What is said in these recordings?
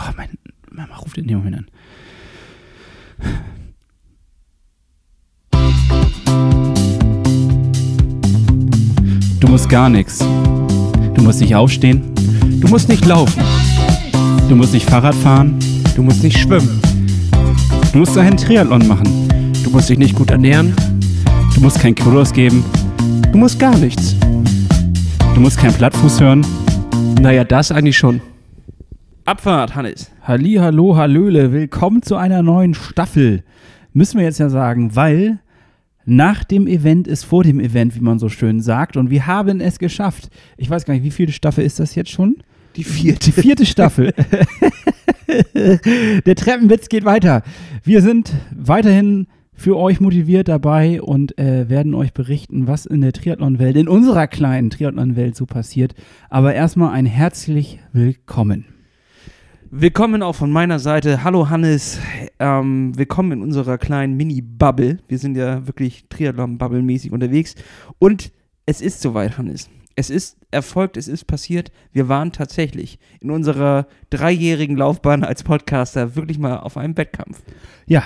Ach, mein Mama ruft in dem Moment an. Du musst gar nichts. Du musst nicht aufstehen. Du musst nicht laufen. Du musst nicht Fahrrad fahren. Du musst nicht schwimmen. Du musst einen Triathlon machen. Du musst dich nicht gut ernähren. Du musst kein Kurs geben. Du musst gar nichts. Du musst keinen Plattfuß hören. Naja, das eigentlich schon. Abfahrt, Hannes. Halli, hallo, hallöle. Willkommen zu einer neuen Staffel. Müssen wir jetzt ja sagen, weil nach dem Event ist vor dem Event, wie man so schön sagt. Und wir haben es geschafft. Ich weiß gar nicht, wie viele Staffel ist das jetzt schon? Die vierte. Die vierte Staffel. Der Treppenwitz geht weiter. Wir sind weiterhin für euch motiviert dabei und äh, werden euch berichten, was in der Triathlon-Welt, in unserer kleinen Triathlon-Welt so passiert. Aber erstmal ein herzlich willkommen. Willkommen auch von meiner Seite. Hallo Hannes. Ähm, willkommen in unserer kleinen Mini-Bubble. Wir sind ja wirklich Triathlon-Bubble-mäßig unterwegs. Und es ist soweit, Hannes. Es ist erfolgt, es ist passiert. Wir waren tatsächlich in unserer dreijährigen Laufbahn als Podcaster wirklich mal auf einem Wettkampf. Ja,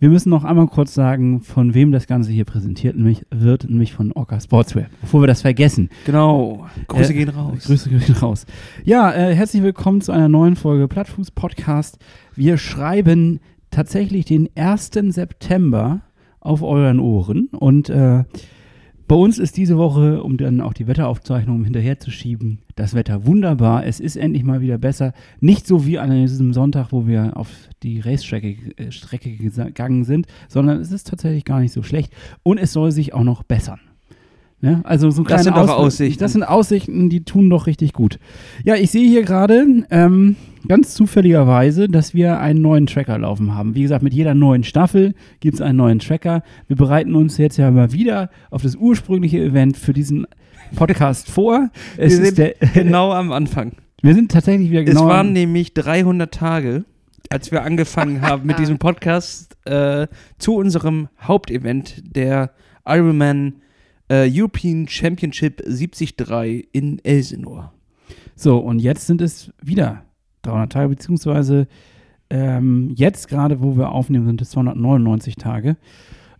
wir müssen noch einmal kurz sagen, von wem das Ganze hier präsentiert nämlich, wird, nämlich von Orca Sportswear. Bevor wir das vergessen. Genau. Grüße äh, gehen raus. Grüße gehen raus. Ja, äh, herzlich willkommen zu einer neuen Folge Plattfuß Podcast. Wir schreiben tatsächlich den 1. September auf euren Ohren und äh, bei uns ist diese Woche, um dann auch die Wetteraufzeichnung hinterherzuschieben, das Wetter wunderbar. Es ist endlich mal wieder besser. Nicht so wie an diesem Sonntag, wo wir auf die Racestrecke äh, Strecke gegangen sind, sondern es ist tatsächlich gar nicht so schlecht. Und es soll sich auch noch bessern. Ja, also so das sind doch Aussichten. Das sind Aussichten, die tun doch richtig gut. Ja, ich sehe hier gerade ähm, ganz zufälligerweise, dass wir einen neuen Tracker laufen haben. Wie gesagt, mit jeder neuen Staffel gibt es einen neuen Tracker. Wir bereiten uns jetzt ja mal wieder auf das ursprüngliche Event für diesen Podcast vor. Es wir sind der, genau am Anfang. Wir sind tatsächlich wieder genau. Es waren nämlich 300 Tage, als wir angefangen haben mit diesem Podcast äh, zu unserem Hauptevent, der Ironman äh, European Championship 73 in Elsinore. So, und jetzt sind es wieder 300 Tage, beziehungsweise ähm, jetzt gerade, wo wir aufnehmen, sind es 299 Tage.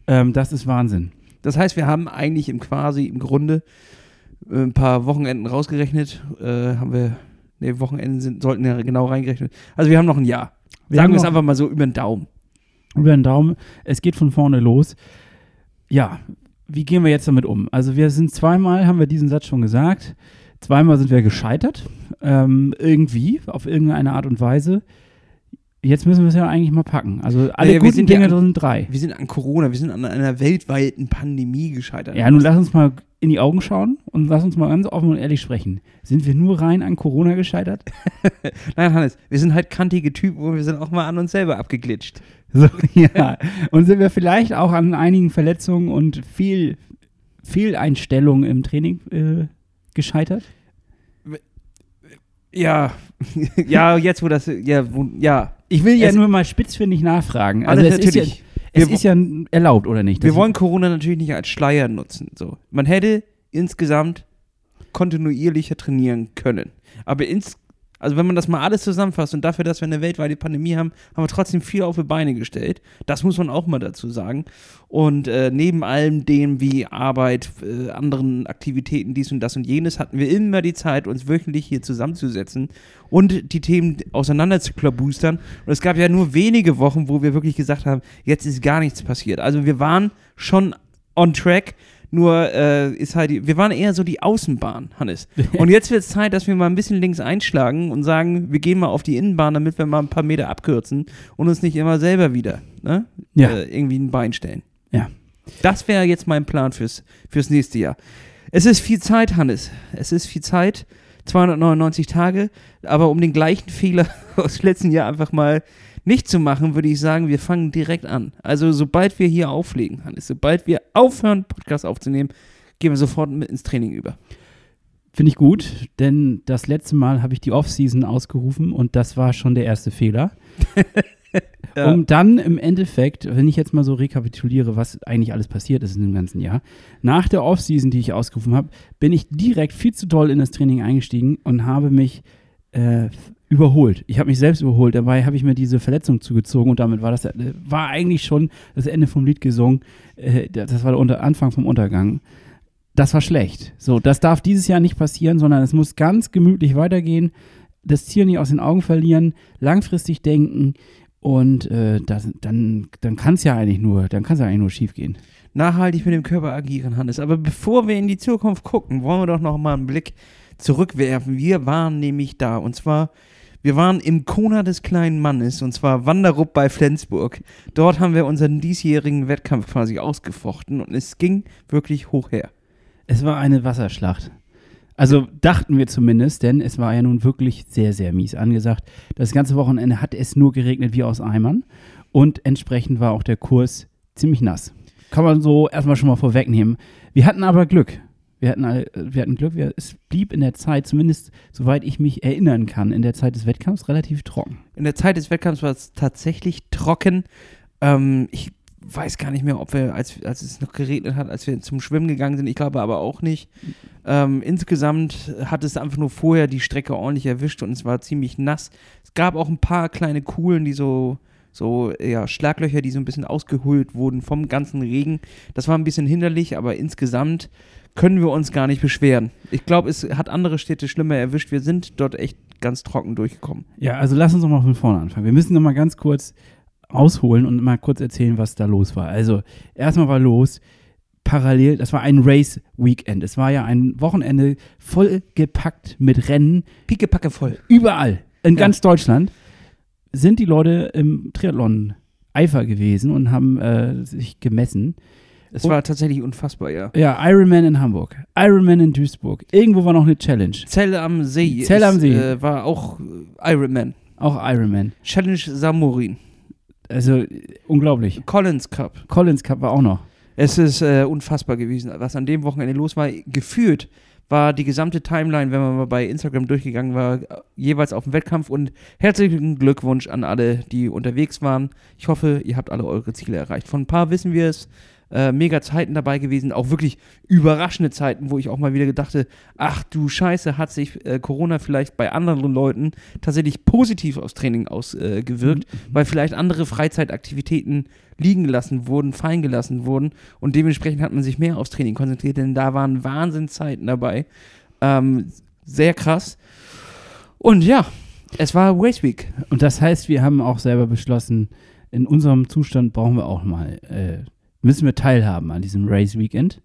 Ähm, das ist Wahnsinn. Das heißt, wir haben eigentlich im quasi im Grunde äh, ein paar Wochenenden rausgerechnet. Äh, haben wir, ne, Wochenenden sind, sollten ja genau reingerechnet. Also wir haben noch ein Jahr. Wir Sagen wir es einfach mal so über den Daumen. Über den Daumen. Es geht von vorne los. Ja, wie gehen wir jetzt damit um? Also wir sind zweimal, haben wir diesen Satz schon gesagt, zweimal sind wir gescheitert, ähm, irgendwie, auf irgendeine Art und Weise. Jetzt müssen wir es ja eigentlich mal packen. Also alle naja, guten Dinge ja sind drei. Wir sind an Corona, wir sind an einer weltweiten Pandemie gescheitert. Ja, nun lass uns mal in die Augen schauen und lass uns mal ganz offen und ehrlich sprechen. Sind wir nur rein an Corona gescheitert? Nein, Hannes, wir sind halt kantige Typen und wir sind auch mal an uns selber abgeglitscht. So, ja. Und sind wir vielleicht auch an einigen Verletzungen und viel Fehleinstellungen im Training äh, gescheitert? Ja, ja, jetzt wo das, ja, wo, ja. Ich will ja es, nur mal spitzfindig nachfragen. Also es ist ja, es ist ja erlaubt, oder nicht? Wir wollen Corona natürlich nicht als Schleier nutzen. So. Man hätte insgesamt kontinuierlicher trainieren können. Aber ins, also wenn man das mal alles zusammenfasst und dafür, dass wir eine weltweite Pandemie haben, haben wir trotzdem viel auf die Beine gestellt. Das muss man auch mal dazu sagen. Und äh, neben allem dem wie Arbeit, äh, anderen Aktivitäten, dies und das und jenes, hatten wir immer die Zeit, uns wöchentlich hier zusammenzusetzen und die Themen auseinander zu klabustern. Und es gab ja nur wenige Wochen, wo wir wirklich gesagt haben, jetzt ist gar nichts passiert. Also wir waren schon on track nur äh, ist halt, wir waren eher so die Außenbahn, Hannes. Und jetzt wird es Zeit, dass wir mal ein bisschen links einschlagen und sagen, wir gehen mal auf die Innenbahn, damit wir mal ein paar Meter abkürzen und uns nicht immer selber wieder ne, ja. äh, irgendwie ein Bein stellen. Ja. Das wäre jetzt mein Plan fürs, fürs nächste Jahr. Es ist viel Zeit, Hannes. Es ist viel Zeit. 299 Tage, aber um den gleichen Fehler aus letzten Jahr einfach mal nicht zu machen, würde ich sagen, wir fangen direkt an. Also sobald wir hier auflegen, Hannes, sobald wir aufhören, Podcast aufzunehmen, gehen wir sofort mit ins Training über. Finde ich gut, denn das letzte Mal habe ich die Offseason ausgerufen und das war schon der erste Fehler. ja. Um dann im Endeffekt, wenn ich jetzt mal so rekapituliere, was eigentlich alles passiert ist in dem ganzen Jahr, nach der Offseason, die ich ausgerufen habe, bin ich direkt viel zu doll in das Training eingestiegen und habe mich äh, überholt. Ich habe mich selbst überholt. Dabei habe ich mir diese Verletzung zugezogen und damit war das äh, war eigentlich schon das Ende vom Lied gesungen. Äh, das war der Anfang vom Untergang. Das war schlecht. So, das darf dieses Jahr nicht passieren, sondern es muss ganz gemütlich weitergehen. Das Ziel nicht aus den Augen verlieren, langfristig denken und äh, das, dann, dann kann es ja eigentlich nur, dann kann es ja eigentlich nur schief gehen. Nachhaltig mit dem Körper agieren, Hannes. Aber bevor wir in die Zukunft gucken, wollen wir doch noch mal einen Blick zurückwerfen. Wir waren nämlich da und zwar wir waren im Kona des kleinen Mannes und zwar Wanderup bei Flensburg. Dort haben wir unseren diesjährigen Wettkampf quasi ausgefochten und es ging wirklich hoch her. Es war eine Wasserschlacht. Also dachten wir zumindest, denn es war ja nun wirklich sehr, sehr mies angesagt. Das ganze Wochenende hat es nur geregnet wie aus Eimern und entsprechend war auch der Kurs ziemlich nass. Kann man so erstmal schon mal vorwegnehmen. Wir hatten aber Glück. Wir hatten, wir hatten Glück, wir, es blieb in der Zeit, zumindest soweit ich mich erinnern kann, in der Zeit des Wettkampfs relativ trocken. In der Zeit des Wettkampfs war es tatsächlich trocken. Ähm, ich weiß gar nicht mehr, ob wir, als, als es noch geregnet hat, als wir zum Schwimmen gegangen sind, ich glaube aber auch nicht. Ähm, insgesamt hat es einfach nur vorher die Strecke ordentlich erwischt und es war ziemlich nass. Es gab auch ein paar kleine Kuhlen, die so so ja, Schlaglöcher, die so ein bisschen ausgehöhlt wurden vom ganzen Regen. Das war ein bisschen hinderlich, aber insgesamt können wir uns gar nicht beschweren. Ich glaube, es hat andere Städte schlimmer erwischt. Wir sind dort echt ganz trocken durchgekommen. Ja, also lass uns doch mal von vorne anfangen. Wir müssen noch mal ganz kurz ausholen und mal kurz erzählen, was da los war. Also, erstmal war los, parallel, das war ein Race-Weekend. Es war ja ein Wochenende voll gepackt mit Rennen. Pickepacke voll. Überall, in ja. ganz Deutschland, sind die Leute im Triathlon Eifer gewesen und haben äh, sich gemessen. Es war tatsächlich unfassbar, ja. Ja, Ironman in Hamburg, Ironman in Duisburg. Irgendwo war noch eine Challenge. Zell am See. Zell am See. Äh, war auch Ironman. Auch Ironman. Challenge Samurin. Also unglaublich. Collins Cup. Collins Cup war auch noch. Es ist äh, unfassbar gewesen, was an dem Wochenende los war. Gefühlt war die gesamte Timeline, wenn man mal bei Instagram durchgegangen war, jeweils auf dem Wettkampf. Und herzlichen Glückwunsch an alle, die unterwegs waren. Ich hoffe, ihr habt alle eure Ziele erreicht. Von ein paar wissen wir es äh, mega Zeiten dabei gewesen, auch wirklich überraschende Zeiten, wo ich auch mal wieder gedachte, ach du Scheiße, hat sich äh, Corona vielleicht bei anderen Leuten tatsächlich positiv aufs Training ausgewirkt, äh, mhm. weil vielleicht andere Freizeitaktivitäten liegen gelassen wurden, fallen gelassen wurden und dementsprechend hat man sich mehr aufs Training konzentriert, denn da waren Wahnsinnszeiten dabei. Ähm, sehr krass. Und ja, es war Race Week. Und das heißt, wir haben auch selber beschlossen, in unserem Zustand brauchen wir auch mal äh, müssen wir teilhaben an diesem Race Weekend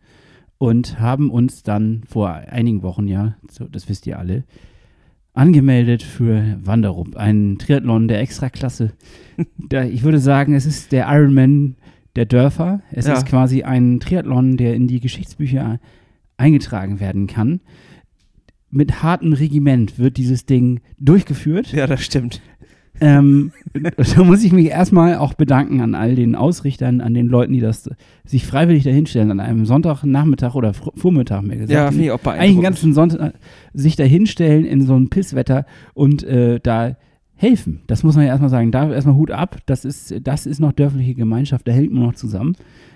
und haben uns dann vor einigen Wochen, ja, so, das wisst ihr alle, angemeldet für Wanderup, einen Triathlon der Extraklasse. da, ich würde sagen, es ist der Ironman der Dörfer. Es ja. ist quasi ein Triathlon, der in die Geschichtsbücher eingetragen werden kann. Mit hartem Regiment wird dieses Ding durchgeführt. Ja, das stimmt. Ähm, da muss ich mich erstmal auch bedanken an all den Ausrichtern, an den Leuten, die das sich freiwillig dahinstellen, an einem Sonntagnachmittag oder Vormittag mehr gesagt. Ja, finde ich auch beeindruckend. Eigentlich den ganzen Sonntag sich dahinstellen in so ein Pisswetter und äh, da helfen. Das muss man ja erstmal sagen. Da erstmal Hut ab. Das ist, das ist noch dörfliche Gemeinschaft. Da hält man noch zusammen.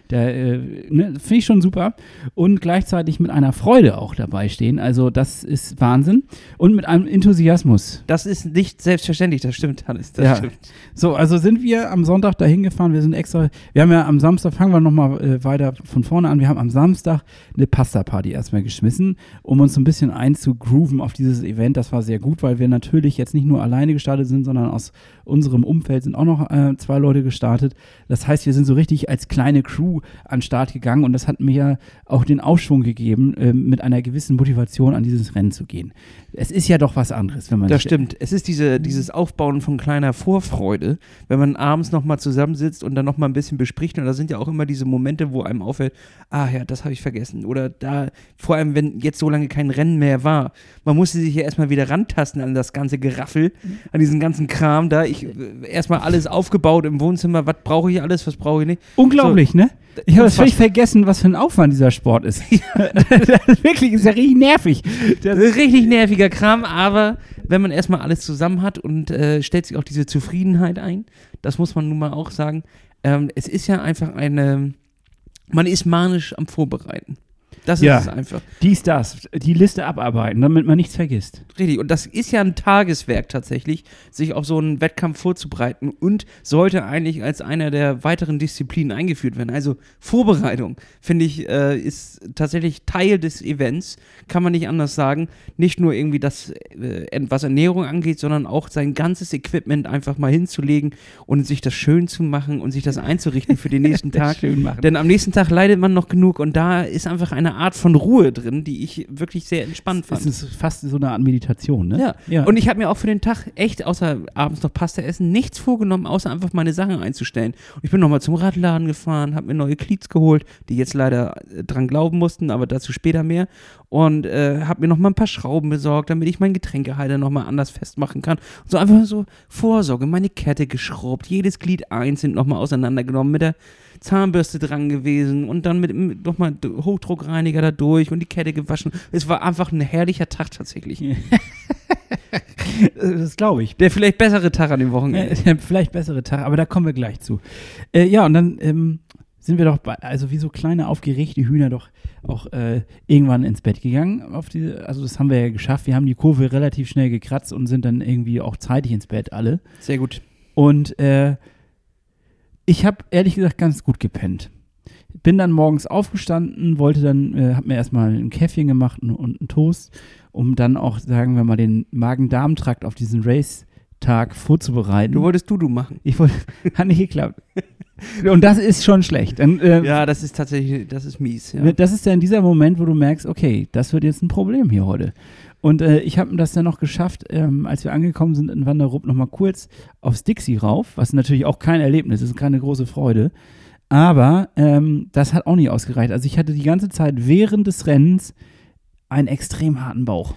Der äh, ne, finde ich schon super. Und gleichzeitig mit einer Freude auch dabei stehen. Also, das ist Wahnsinn. Und mit einem Enthusiasmus. Das ist nicht selbstverständlich, das stimmt, Hannes. Das ja. stimmt. So, also sind wir am Sonntag dahin gefahren. Wir sind extra, wir haben ja am Samstag, fangen wir nochmal äh, weiter von vorne an. Wir haben am Samstag eine Pasta-Party erstmal geschmissen, um uns so ein bisschen einzugrooven auf dieses Event. Das war sehr gut, weil wir natürlich jetzt nicht nur alleine gestartet sind, sondern aus unserem Umfeld sind auch noch äh, zwei Leute gestartet. Das heißt, wir sind so richtig als kleine Crew an den Start gegangen und das hat mir auch den Aufschwung gegeben, äh, mit einer gewissen Motivation an dieses Rennen zu gehen. Es ist ja doch was anderes, wenn man. Das stimmt. Es ist diese, dieses Aufbauen von kleiner Vorfreude, wenn man abends nochmal zusammensitzt und dann nochmal ein bisschen bespricht. Und da sind ja auch immer diese Momente, wo einem auffällt, ah ja, das habe ich vergessen. Oder da, vor allem, wenn jetzt so lange kein Rennen mehr war, man musste sich ja erstmal wieder rantasten an das ganze Geraffel, an diesen ganzen Kram da. Ich äh, erstmal alles aufgebaut im Wohnzimmer, was brauche ich alles, was brauche ich nicht. Unglaublich, so, ne? Ich habe völlig vergessen, was für ein Aufwand dieser Sport ist. das wirklich ist ja richtig nervig. Das ist richtig nerviger Kram, aber wenn man erstmal alles zusammen hat und äh, stellt sich auch diese Zufriedenheit ein, das muss man nun mal auch sagen. Ähm, es ist ja einfach eine, man ist manisch am Vorbereiten. Das Ja. ist es einfach. Dies, das, die Liste abarbeiten, damit man nichts vergisst. Richtig. Und das ist ja ein Tageswerk tatsächlich, sich auf so einen Wettkampf vorzubereiten und sollte eigentlich als einer der weiteren Disziplinen eingeführt werden. Also Vorbereitung, finde ich, äh, ist tatsächlich Teil des Events, kann man nicht anders sagen. Nicht nur irgendwie das, äh, was Ernährung angeht, sondern auch sein ganzes Equipment einfach mal hinzulegen und sich das schön zu machen und sich das einzurichten für den nächsten Tag. Schön machen. Denn am nächsten Tag leidet man noch genug und da ist einfach eine Art von Ruhe drin, die ich wirklich sehr entspannt fand. Es ist fast so eine Art Meditation, ne? Ja. ja. Und ich habe mir auch für den Tag echt, außer abends noch Pasta essen, nichts vorgenommen, außer einfach meine Sachen einzustellen. Und ich bin nochmal zum Radladen gefahren, habe mir neue Cleats geholt, die jetzt leider äh, dran glauben mussten, aber dazu später mehr. Und äh, habe mir nochmal ein paar Schrauben besorgt, damit ich meinen Getränkehalter nochmal anders festmachen kann. Und so einfach so Vorsorge, meine Kette geschraubt, jedes Glied einzeln nochmal auseinandergenommen, mit der Zahnbürste dran gewesen und dann mit, mit nochmal Hochdruckreiniger da durch und die Kette gewaschen. Es war einfach ein herrlicher Tag tatsächlich. das glaube ich. Der vielleicht bessere Tag an dem Wochenende. Äh, vielleicht bessere Tag, aber da kommen wir gleich zu. Äh, ja, und dann ähm, sind wir doch, bei, also wie so kleine aufgeregte Hühner doch auch äh, irgendwann ins Bett gegangen. Auf die, also das haben wir ja geschafft. Wir haben die Kurve relativ schnell gekratzt und sind dann irgendwie auch zeitig ins Bett alle. Sehr gut. Und äh, ich habe ehrlich gesagt ganz gut gepennt. Bin dann morgens aufgestanden, wollte dann, äh, habe mir erstmal ein Käffchen gemacht und, und einen Toast, um dann auch, sagen wir mal, den Magen-Darm-Trakt auf diesen Race-Tag vorzubereiten. Du wolltest Dudu machen. Ich wollte, hat nicht geklappt. Und das ist schon schlecht. Dann, äh, Ja, das ist tatsächlich, das ist mies. Ja. Das ist dann dieser Moment, wo du merkst, okay, das wird jetzt ein Problem hier heute. Und äh, ich habe das dann noch geschafft, ähm, als wir angekommen sind in Wanderup, nochmal kurz aufs Dixie rauf, was natürlich auch kein Erlebnis ist, keine große Freude. Aber ähm, das hat auch nicht ausgereicht. Also ich hatte die ganze Zeit während des Rennens einen extrem harten Bauch.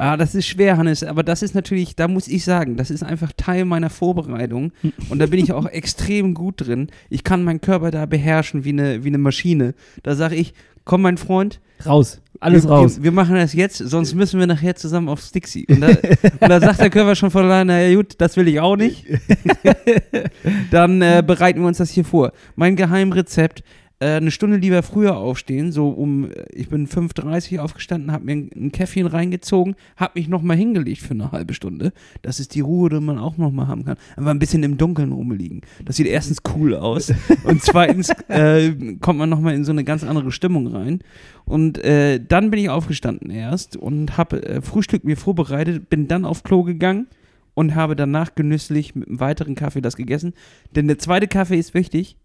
Ah, das ist schwer, Hannes, aber das ist natürlich, da muss ich sagen, das ist einfach Teil meiner Vorbereitung und da bin ich auch extrem gut drin. Ich kann meinen Körper da beherrschen wie eine, wie eine Maschine. Da sage ich, komm, mein Freund, Raus. Alles wir, raus. Wir, wir machen das jetzt, sonst müssen wir nachher zusammen aufs Dixie. Und da, und da sagt der Körper schon von alleine, na ja, gut, das will ich auch nicht. Dann äh, bereiten wir uns das hier vor. Mein Geheimrezept, eine Stunde lieber früher aufstehen, so um, äh, ich bin 5.30 Uhr aufgestanden, habe mir ein, ein Käffchen reingezogen, habe mich nochmal hingelegt für eine halbe Stunde. Das ist die Ruhe, die man auch nochmal haben kann. Einfach ein bisschen im Dunkeln rumliegen. Das sieht erstens cool aus und zweitens äh, kommt man nochmal in so eine ganz andere Stimmung rein. Und äh, dann bin ich aufgestanden erst und habe äh, Frühstück mir vorbereitet, bin dann auf Klo gegangen und habe danach genüsslich mit einem weiteren Kaffee das gegessen. Denn der zweite Kaffee ist wichtig,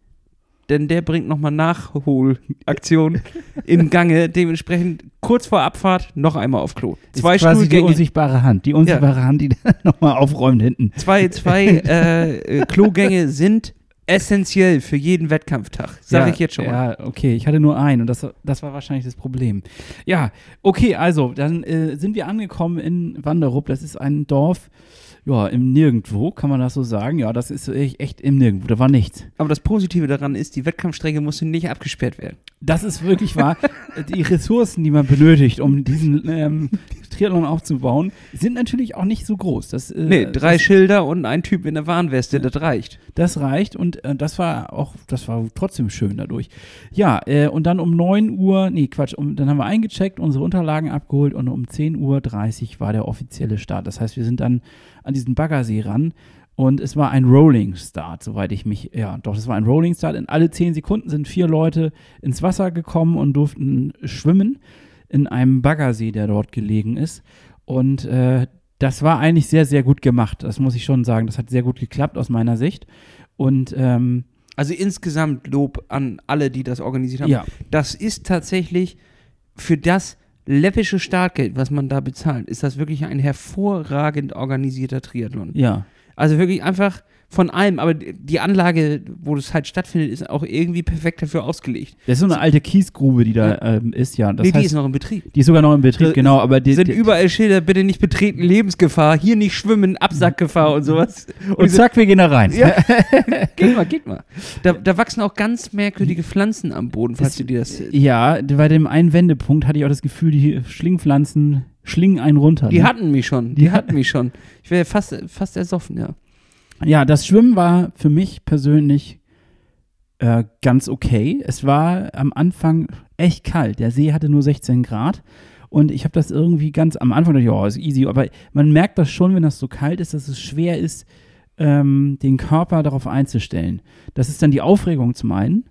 denn der bringt nochmal Nachholaktion in Gange. Dementsprechend kurz vor Abfahrt noch einmal auf Klo. Zwei ist quasi die Stuhlgänge, unsichtbare Hand. Die unsichtbare Hand, die nochmal aufräumt hinten. zwei, zwei äh, äh, Klogänge sind essentiell für jeden Wettkampftag. Sage Ja, ich jetzt schon mal. Ja, okay, ich hatte nur einen und das, das war wahrscheinlich das Problem. Ja, okay, also dann äh, sind wir angekommen in Wanderup. Das ist ein Dorf, ja, im Nirgendwo, kann man das so sagen? Ja, das ist echt, im Nirgendwo, da war nichts. Aber das Positive daran ist, die Wettkampfstrecke musste nicht abgesperrt werden. Das ist wirklich wahr. die Ressourcen, die man benötigt, um diesen ähm, Triathlon aufzubauen, sind natürlich auch nicht so groß. Das, äh, Nee, drei das, Schilder und ein Typ in der Warnweste, das reicht. Das reicht und äh, das war auch, das war trotzdem schön dadurch. Ja, äh, und dann um 9 Uhr, nee, Quatsch, um, dann haben wir eingecheckt, unsere Unterlagen abgeholt und um 10.30 Uhr war der offizielle Start. Das heißt, wir sind dann an diesen Baggersee ran und es war ein Rolling Start, soweit ich mich, ja, doch, es war ein Rolling Start. In alle 10 Sekunden sind vier Leute ins Wasser gekommen und durften schwimmen in einem Baggersee, der dort gelegen ist. Und äh, das war eigentlich sehr, sehr gut gemacht. Das muss ich schon sagen. Das hat sehr gut geklappt aus meiner Sicht. Und ähm, Also insgesamt Lob an alle, die das organisiert haben. ja, Das ist tatsächlich für das läppische Startgeld, was man da bezahlt, ist das wirklich ein hervorragend organisierter Triathlon. ja. Also wirklich einfach von allem, aber die Anlage, wo das halt stattfindet, ist auch irgendwie perfekt dafür ausgelegt. Das ist so eine alte Kiesgrube, die da ähm, ist, ja. Das nee, die heißt, ist noch in Betrieb. die ist sogar noch im Betrieb, Da genau. Aber die, sind die, überall Schilder, bitte nicht betreten, Lebensgefahr, hier nicht schwimmen, Absackgefahr und sowas. und zack, wir gehen da rein. Ja. geht mal, geht mal. Da, da wachsen auch ganz merkwürdige Pflanzen am Boden, falls du dir das. Ja, bei dem einen Wendepunkt hatte ich auch das Gefühl, die Schlingpflanzen schlingen einen runter. Die ne? hatten mich schon, die hatten mich schon. Ich wäre fast, fast ersoffen, ja. Ja, das Schwimmen war für mich persönlich äh, ganz okay. Es war am Anfang echt kalt. Der See hatte nur 16 Grad. Und ich habe das irgendwie ganz am Anfang gedacht, ja, ist easy. Aber man merkt das schon, wenn das so kalt ist, dass es schwer ist, ähm, den Körper darauf einzustellen. Das ist dann die Aufregung zum einen.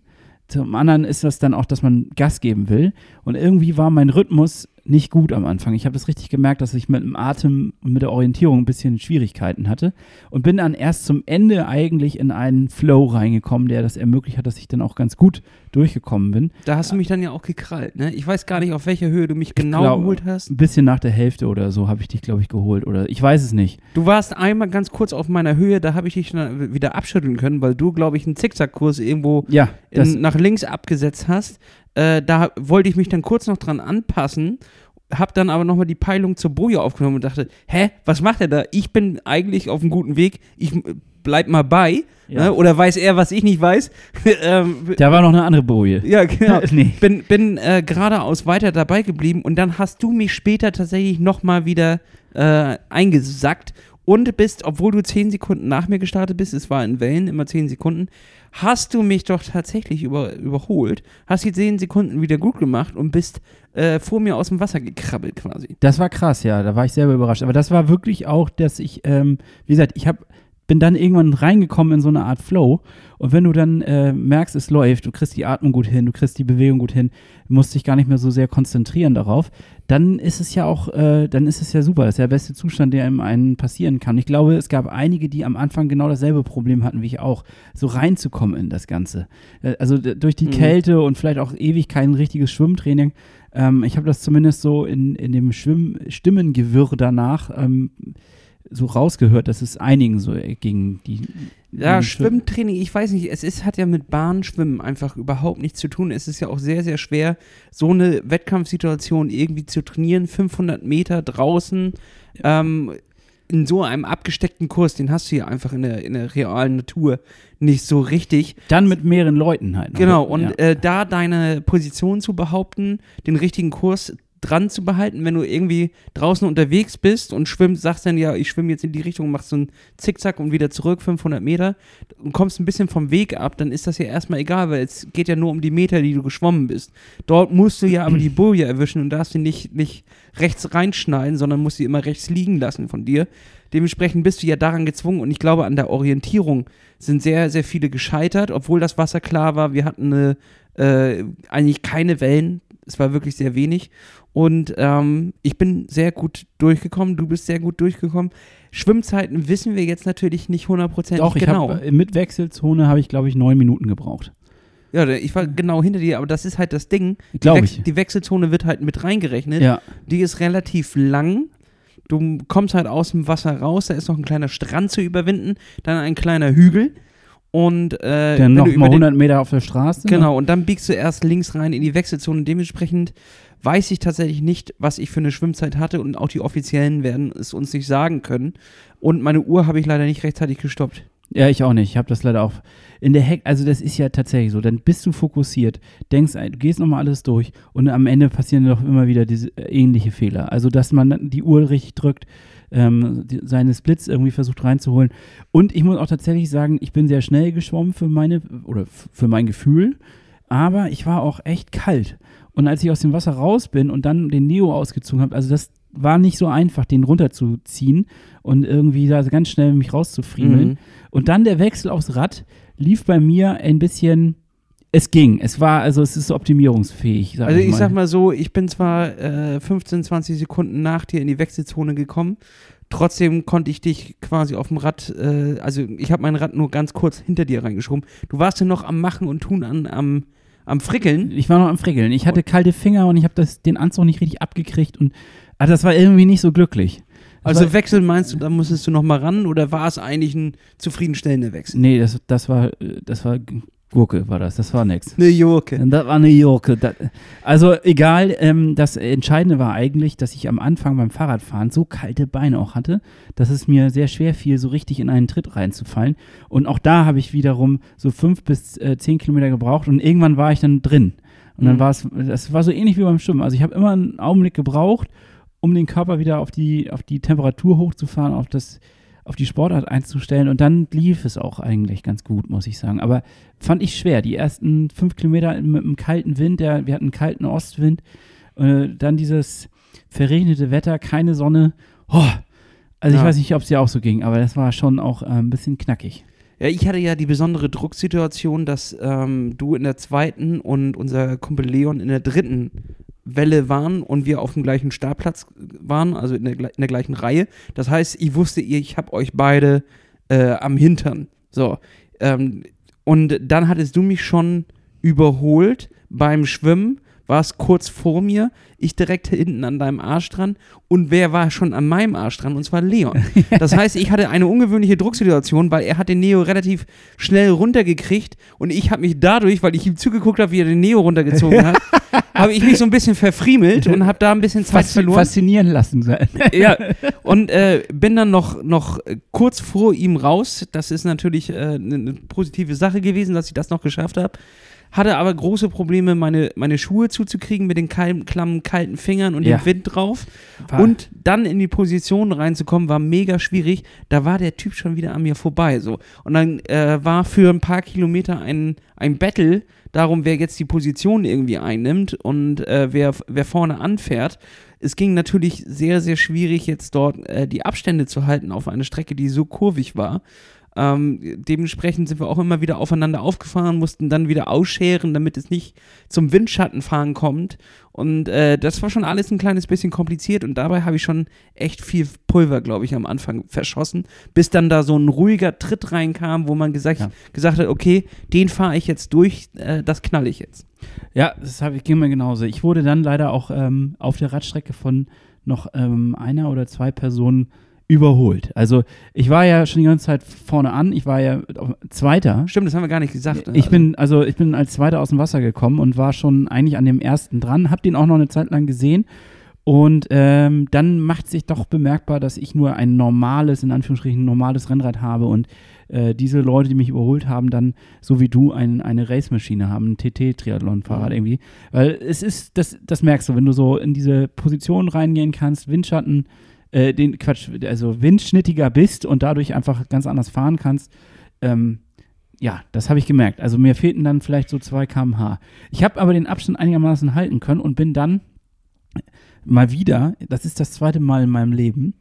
Zum anderen ist das dann auch, dass man Gas geben will. Und irgendwie war mein Rhythmus nicht gut am Anfang. Ich habe es richtig gemerkt, dass ich mit dem Atem und mit der Orientierung ein bisschen Schwierigkeiten hatte und bin dann erst zum Ende eigentlich in einen Flow reingekommen, der das ermöglicht hat, dass ich dann auch ganz gut durchgekommen bin. Da hast du mich dann ja auch gekrallt, ne? Ich weiß gar nicht, auf welcher Höhe du mich genau glaub, geholt hast. Ein bisschen nach der Hälfte oder so habe ich dich, glaube ich, geholt. Oder ich weiß es nicht. Du warst einmal ganz kurz auf meiner Höhe, da habe ich dich dann wieder abschütteln können, weil du, glaube ich, einen Zickzackkurs irgendwo Ja, das, in, nach links abgesetzt hast. Äh, da wollte ich mich dann kurz noch dran anpassen, hab dann aber nochmal die Peilung zur Boje aufgenommen und dachte, hä, was macht er da? Ich bin eigentlich auf einem guten Weg, ich äh, bleib mal bei. Ja. Ne? Oder weiß er, was ich nicht weiß? ähm, da war noch eine andere Boje. ja, genau. nee. Bin, bin äh, geradeaus weiter dabei geblieben und dann hast du mich später tatsächlich nochmal wieder äh, eingesackt und bist, obwohl du 10 Sekunden nach mir gestartet bist, es war in Wellen immer 10 Sekunden, hast du mich doch tatsächlich über, überholt, hast die 10 Sekunden wieder gut gemacht und bist äh, vor mir aus dem Wasser gekrabbelt quasi. Das war krass, ja. Da war ich selber überrascht. Aber das war wirklich auch, dass ich, ähm, wie gesagt, ich habe bin dann irgendwann reingekommen in so eine Art Flow. Und wenn du dann äh, merkst, es läuft, du kriegst die Atmung gut hin, du kriegst die Bewegung gut hin, musst dich gar nicht mehr so sehr konzentrieren darauf, dann ist es ja auch, äh, dann ist es ja super. Das ist ja der beste Zustand, der einem einen passieren kann. Ich glaube, es gab einige, die am Anfang genau dasselbe Problem hatten wie ich auch, so reinzukommen in das Ganze. Äh, Also durch die Mhm. Kälte und vielleicht auch ewig kein richtiges Schwimmtraining. Ähm, ich habe das zumindest so in, in dem Schwimm Stimmengewirr danach ähm, so rausgehört, dass es einigen so ging, die Ja, Schwimmtraining, ich weiß nicht, es ist, hat ja mit Bahnschwimmen einfach überhaupt nichts zu tun. Es ist ja auch sehr, sehr schwer, so eine Wettkampfsituation irgendwie zu trainieren. 500 Meter draußen, ähm, in so einem abgesteckten Kurs, den hast du ja einfach in der, in der realen Natur nicht so richtig. Dann mit mehreren Leuten halt. noch. Genau, und ja. äh, da deine Position zu behaupten, den richtigen Kurs dran zu behalten, wenn du irgendwie draußen unterwegs bist und schwimmst, sagst dann ja, ich schwimme jetzt in die Richtung, machst so einen Zickzack und wieder zurück, 500 Meter und kommst ein bisschen vom Weg ab, dann ist das ja erstmal egal, weil es geht ja nur um die Meter, die du geschwommen bist. Dort musst du ja aber die Boje erwischen und darfst sie nicht, nicht rechts reinschneiden, sondern musst sie immer rechts liegen lassen von dir. Dementsprechend bist du ja daran gezwungen und ich glaube, an der Orientierung sind sehr, sehr viele gescheitert, obwohl das Wasser klar war. Wir hatten eine, äh, eigentlich keine Wellen. Es war wirklich sehr wenig. Und ähm, ich bin sehr gut durchgekommen. Du bist sehr gut durchgekommen. Schwimmzeiten wissen wir jetzt natürlich nicht hundertprozentig Doch, ich genau. habe mit Wechselzone habe ich, glaube ich, neun Minuten gebraucht. ja, ich war genau hinter dir, aber das ist halt das Ding. Die, Glaube Wech- ich. die Wechselzone wird halt mit reingerechnet. Ja, Die ist relativ lang. Du kommst halt aus dem Wasser raus, da ist noch ein kleiner Strand zu überwinden, dann ein kleiner Hügel und äh, dann wenn noch du mal über den- 100 Meter auf der Straße. Genau, und dann biegst du erst links rein in die Wechselzone. Dementsprechend weiß ich tatsächlich nicht, was ich für eine Schwimmzeit hatte und auch die Offiziellen werden es uns nicht sagen können. Und meine Uhr habe ich leider nicht rechtzeitig gestoppt. Ja, ich auch nicht. Ich habe das leider auch in der Heck. Also das ist ja tatsächlich so. Dann bist du fokussiert, denkst, du gehst nochmal alles durch und am Ende passieren doch immer wieder diese äh, ähnliche Fehler. Also dass man die Uhr richtig drückt, ähm, die, seine Splits irgendwie versucht reinzuholen. Und ich muss auch tatsächlich sagen, ich bin sehr schnell geschwommen für meine oder für mein Gefühl, aber ich war auch echt kalt. Und als ich aus dem Wasser raus bin und dann den Neo ausgezogen habe, also das war nicht so einfach, den runterzuziehen und irgendwie da ganz schnell mich rauszufriemeln. Mhm. Und dann der Wechsel aufs Rad lief bei mir ein bisschen. Es ging. Es war, also es ist optimierungsfähig. Sag Also ich ich mal. sag mal so, ich bin zwar äh, 15, 20 Sekunden nach dir in die Wechselzone gekommen, trotzdem konnte ich dich quasi auf dem Rad, äh, also ich habe mein Rad nur ganz kurz hinter dir reingeschoben. Du warst ja noch am Machen und Tun an, am, am Frickeln. Ich war noch am Frickeln. Ich hatte kalte Finger und ich habe den Anzug nicht richtig abgekriegt und ah, das war irgendwie nicht so glücklich. Das Also war, wechseln meinst du, da musstest du noch mal ran oder war es eigentlich ein zufriedenstellender Wechsel? nee, das, das war, äh, das war Gurke, war das. Das war nix. Eine Joke. Das war eine Gurke. Das, also egal, ähm, das Entscheidende war eigentlich, dass ich am Anfang beim Fahrradfahren so kalte Beine auch hatte, dass es mir sehr schwer fiel, so richtig in einen Tritt reinzufallen. Und auch da habe ich wiederum so fünf bis äh, zehn Kilometer gebraucht und irgendwann war ich dann drin. Und dann Mhm. war es, das war so ähnlich wie beim Schwimmen. Also ich habe immer einen Augenblick gebraucht, um den Körper wieder auf die, auf die Temperatur hochzufahren, auf das, auf die Sportart einzustellen und dann lief es auch eigentlich ganz gut, muss ich sagen. Aber fand ich schwer. Die ersten fünf Kilometer mit einem kalten Wind, der, wir hatten einen kalten Ostwind, äh, dann dieses verregnete Wetter, keine Sonne. Oh, also ich Ja. weiß nicht, ob es dir auch so ging, aber das war schon auch äh, ein bisschen knackig. Ja, ich hatte ja die besondere Drucksituation, dass ähm, du in der zweiten und unser Kumpel Leon in der dritten Welle waren und wir auf dem gleichen Startplatz waren, also in der, in der gleichen Reihe. Das heißt, ich wusste, ich habe euch beide äh, am Hintern. So. Ähm, und dann hattest du mich schon überholt beim Schwimmen, warst kurz vor mir, ich direkt hinten an deinem Arsch dran und wer war schon an meinem Arsch dran? Und zwar Leon. Das heißt, ich hatte eine ungewöhnliche Drucksituation, weil er hat den Neo relativ schnell runtergekriegt und ich habe mich dadurch, weil ich ihm zugeguckt habe, wie er den Neo runtergezogen hat, habe ich mich so ein bisschen verfriemelt und habe da ein bisschen Zeit Faszi- verloren. Faszinieren lassen. Ja, und äh, bin dann noch, noch kurz vor ihm raus. Das ist natürlich äh, eine ne positive Sache gewesen, dass ich das noch geschafft habe. Hatte aber große Probleme, meine, meine Schuhe zuzukriegen mit den kalten, klammen, kalten Fingern und Ja. dem Wind drauf. War- Und dann in die Position reinzukommen, war mega schwierig. Da war der Typ schon wieder an mir vorbei. So. Und dann äh, war für ein paar Kilometer ein, ein Battle darum, wer jetzt die Position irgendwie einnimmt und äh, wer, wer vorne anfährt. Es ging natürlich sehr, sehr schwierig, jetzt dort äh, die Abstände zu halten auf einer Strecke, die so kurvig war. Ähm, dementsprechend sind wir auch immer wieder aufeinander aufgefahren, mussten dann wieder ausscheren, damit es nicht zum Windschattenfahren kommt. Und äh, das war schon alles ein kleines bisschen kompliziert und dabei habe ich schon echt viel Pulver, glaube ich, am Anfang verschossen, bis dann da so ein ruhiger Tritt reinkam, wo man gesagt, Ja. gesagt hat, okay, den fahre ich jetzt durch, äh, das knall ich jetzt. Ja, das hab ich, ging mir genauso. Ich wurde dann leider auch ähm, auf der Radstrecke von noch ähm, einer oder zwei Personen überholt. Also ich war ja schon die ganze Zeit vorne an, ich war ja Zweiter. Stimmt, das haben wir gar nicht gesagt. ne? Ich bin, also ich bin als Zweiter aus dem Wasser gekommen und war schon eigentlich an dem ersten dran, hab den auch noch eine Zeit lang gesehen. Und ähm, dann macht sich doch bemerkbar, dass ich nur ein normales, in Anführungsstrichen normales Rennrad habe und äh, diese Leute, die mich überholt haben, dann so wie du ein, eine Racemaschine haben, ein TT-Triathlon-Fahrrad Mhm. irgendwie. Weil es ist, das, das merkst du, wenn du so in diese Position reingehen kannst, Windschatten, äh, den Quatsch, also windschnittiger bist und dadurch einfach ganz anders fahren kannst. Ähm, ja, das habe ich gemerkt. Also mir fehlten dann vielleicht so 2 km/h. Ich habe aber den Abstand einigermaßen halten können und bin dann mal wieder, das ist das zweite Mal in meinem Leben,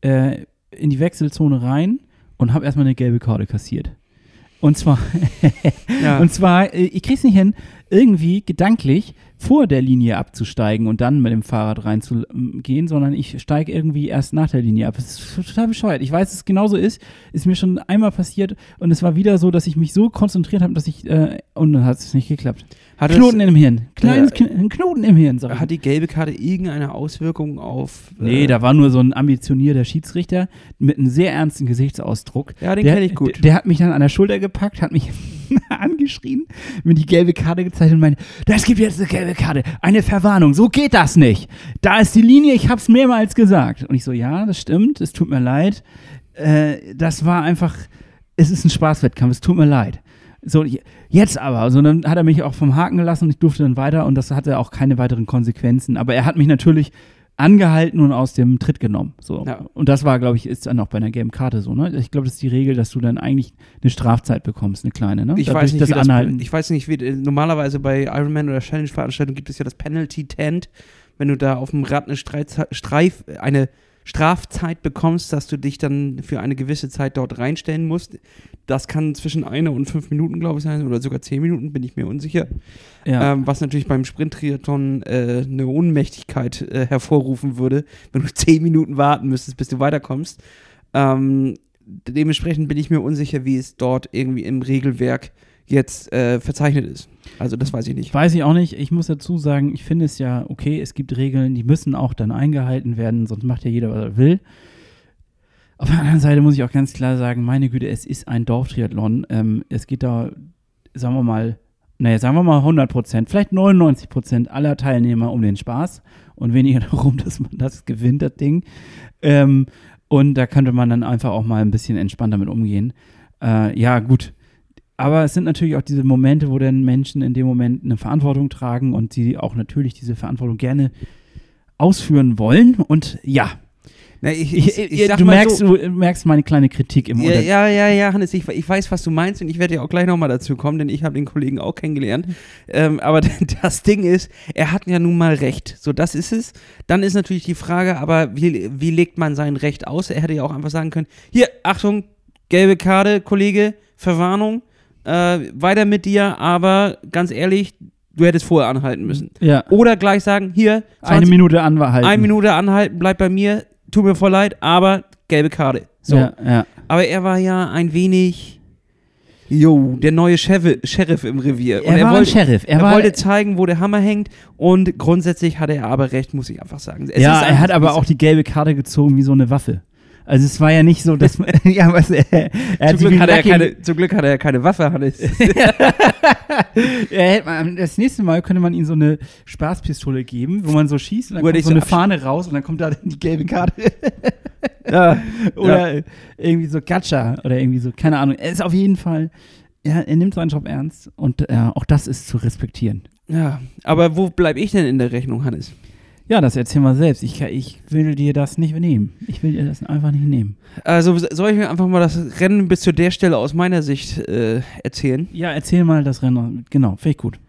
äh, in die Wechselzone rein und habe erstmal eine gelbe Karte kassiert. Und zwar, ja. und zwar, äh, ich krieg's nicht hin, irgendwie gedanklich vor der Linie abzusteigen und dann mit dem Fahrrad reinzugehen, sondern ich steige irgendwie erst nach der Linie ab. Das ist total bescheuert. Ich weiß, dass es genauso ist. Ist mir schon einmal passiert und es war wieder so, dass ich mich so konzentriert habe, dass ich, äh, und dann hat es nicht geklappt. hat, Knoten im Hirn. Kleines Äh, Kn ein Knoten im Hirn, sag ich. hat die gelbe Karte irgendeine Auswirkung auf. äh, Nee, da war nur so ein ambitionierter Schiedsrichter mit einem sehr ernsten Gesichtsausdruck. Ja, den kenne ich gut. Der, der hat mich dann an der Schulter gepackt, hat mich angeschrien, mir die gelbe Karte gezeigt und meinte, das gibt jetzt eine gelbe Karte, eine Verwarnung, so geht das nicht. Da ist die Linie, ich hab's mehrmals gesagt. Und ich so, ja, das stimmt, es tut mir leid. Äh, das war einfach, es ist ein Spaßwettkampf, es tut mir leid. So, je- jetzt aber. Also dann hat er mich auch vom Haken gelassen und ich durfte dann weiter und das hatte auch keine weiteren Konsequenzen. Aber er hat mich natürlich angehalten und aus dem Tritt genommen. So. Ja. Und das war, glaube ich, ist dann auch bei einer gelben Karte so, ne? Ich glaube, das ist die Regel, dass du dann eigentlich eine Strafzeit bekommst, eine kleine, ne? Ich Dadurch weiß, nicht, das wie das, Anhalten. ich weiß nicht, wie äh, normalerweise bei Ironman oder Challenge-Veranstaltungen gibt es ja das Penalty Tent, wenn du da auf dem Rad eine, Streif, eine Strafzeit bekommst, dass du dich dann für eine gewisse Zeit dort reinstellen musst. Das kann zwischen einer und fünf Minuten, glaube ich, sein, oder sogar zehn Minuten, bin ich mir unsicher. ja. Ähm, was natürlich beim Sprint-Triathlon äh, eine Ohnmächtigkeit äh, hervorrufen würde, wenn du zehn Minuten warten müsstest, bis du weiterkommst. Ähm, dementsprechend bin ich mir unsicher, wie es dort irgendwie im Regelwerk jetzt äh, verzeichnet ist. Also das weiß ich nicht. Weiß ich auch nicht. Ich muss dazu sagen, ich finde es ja okay, es gibt Regeln, die müssen auch dann eingehalten werden, sonst macht ja jeder, was er will. Auf der anderen Seite muss ich auch ganz klar sagen, meine Güte, es ist ein Dorftriathlon. Ähm, es geht da, sagen wir mal, naja, sagen wir mal 100 Prozent, vielleicht 99 Prozent aller Teilnehmer um den Spaß und weniger darum, dass man das gewinnt, das Ding. Ähm, und da könnte man dann einfach auch mal ein bisschen entspannter mit umgehen. Äh, ja, gut. Aber es sind natürlich auch diese Momente, wo dann Menschen in dem Moment eine Verantwortung tragen und sie auch natürlich diese Verantwortung gerne ausführen wollen. Und ja, Na, ich, Ich, ich, du, merkst, so, du merkst meine kleine Kritik im ja, ja, ja, ja, Hannes, ich, ich weiß, was du meinst und ich werde ja auch gleich nochmal dazu kommen, denn ich habe den Kollegen auch kennengelernt. Ähm, aber das Ding ist, er hat ja nun mal recht. So, das ist es. Dann ist natürlich die Frage, aber wie, wie legt man sein Recht aus? Er hätte ja auch einfach sagen können, hier, Achtung, gelbe Karte, Kollege, Verwarnung, äh, weiter mit dir, aber ganz ehrlich, du hättest vorher anhalten müssen. Ja, Oder gleich sagen, hier, 20, eine Minute anhalten. eine Minute anhalten, bleib bei mir, tut mir voll leid, aber gelbe Karte. So. Ja, ja. Aber er war ja ein wenig, jo, der neue Sheriff, Sheriff im Revier. Er, er, war wollte, ein Sheriff. Er, er war, wollte zeigen, wo der Hammer hängt und grundsätzlich hatte er aber recht, muss ich einfach sagen. Es ja, er hat aber auch die gelbe Karte gezogen wie so eine Waffe. Also es war ja nicht so, dass man, ja, was, er, er hat Zum Glück, hat er keine, zum Glück hat er ja keine Waffe, Hannes. Er man, das nächste Mal könnte man ihm so eine Spaßpistole geben, wo man so schießt und dann Wo er kommt so eine Fahne raus und dann kommt da die gelbe Karte. ja. oder irgendwie so Gacha oder irgendwie so, keine Ahnung. Er ist auf jeden Fall, ja, er nimmt seinen Job ernst und äh, auch das ist zu respektieren. ja, aber wo bleibe ich denn in der Rechnung, Hannes? Ja, das erzähl mal selbst. Ich, ich will dir das nicht nehmen. Ich will dir das einfach nicht nehmen. Also soll ich mir einfach mal das Rennen bis zu der Stelle aus meiner Sicht äh, erzählen? Ja, erzähl mal das Rennen. Genau, finde ich gut.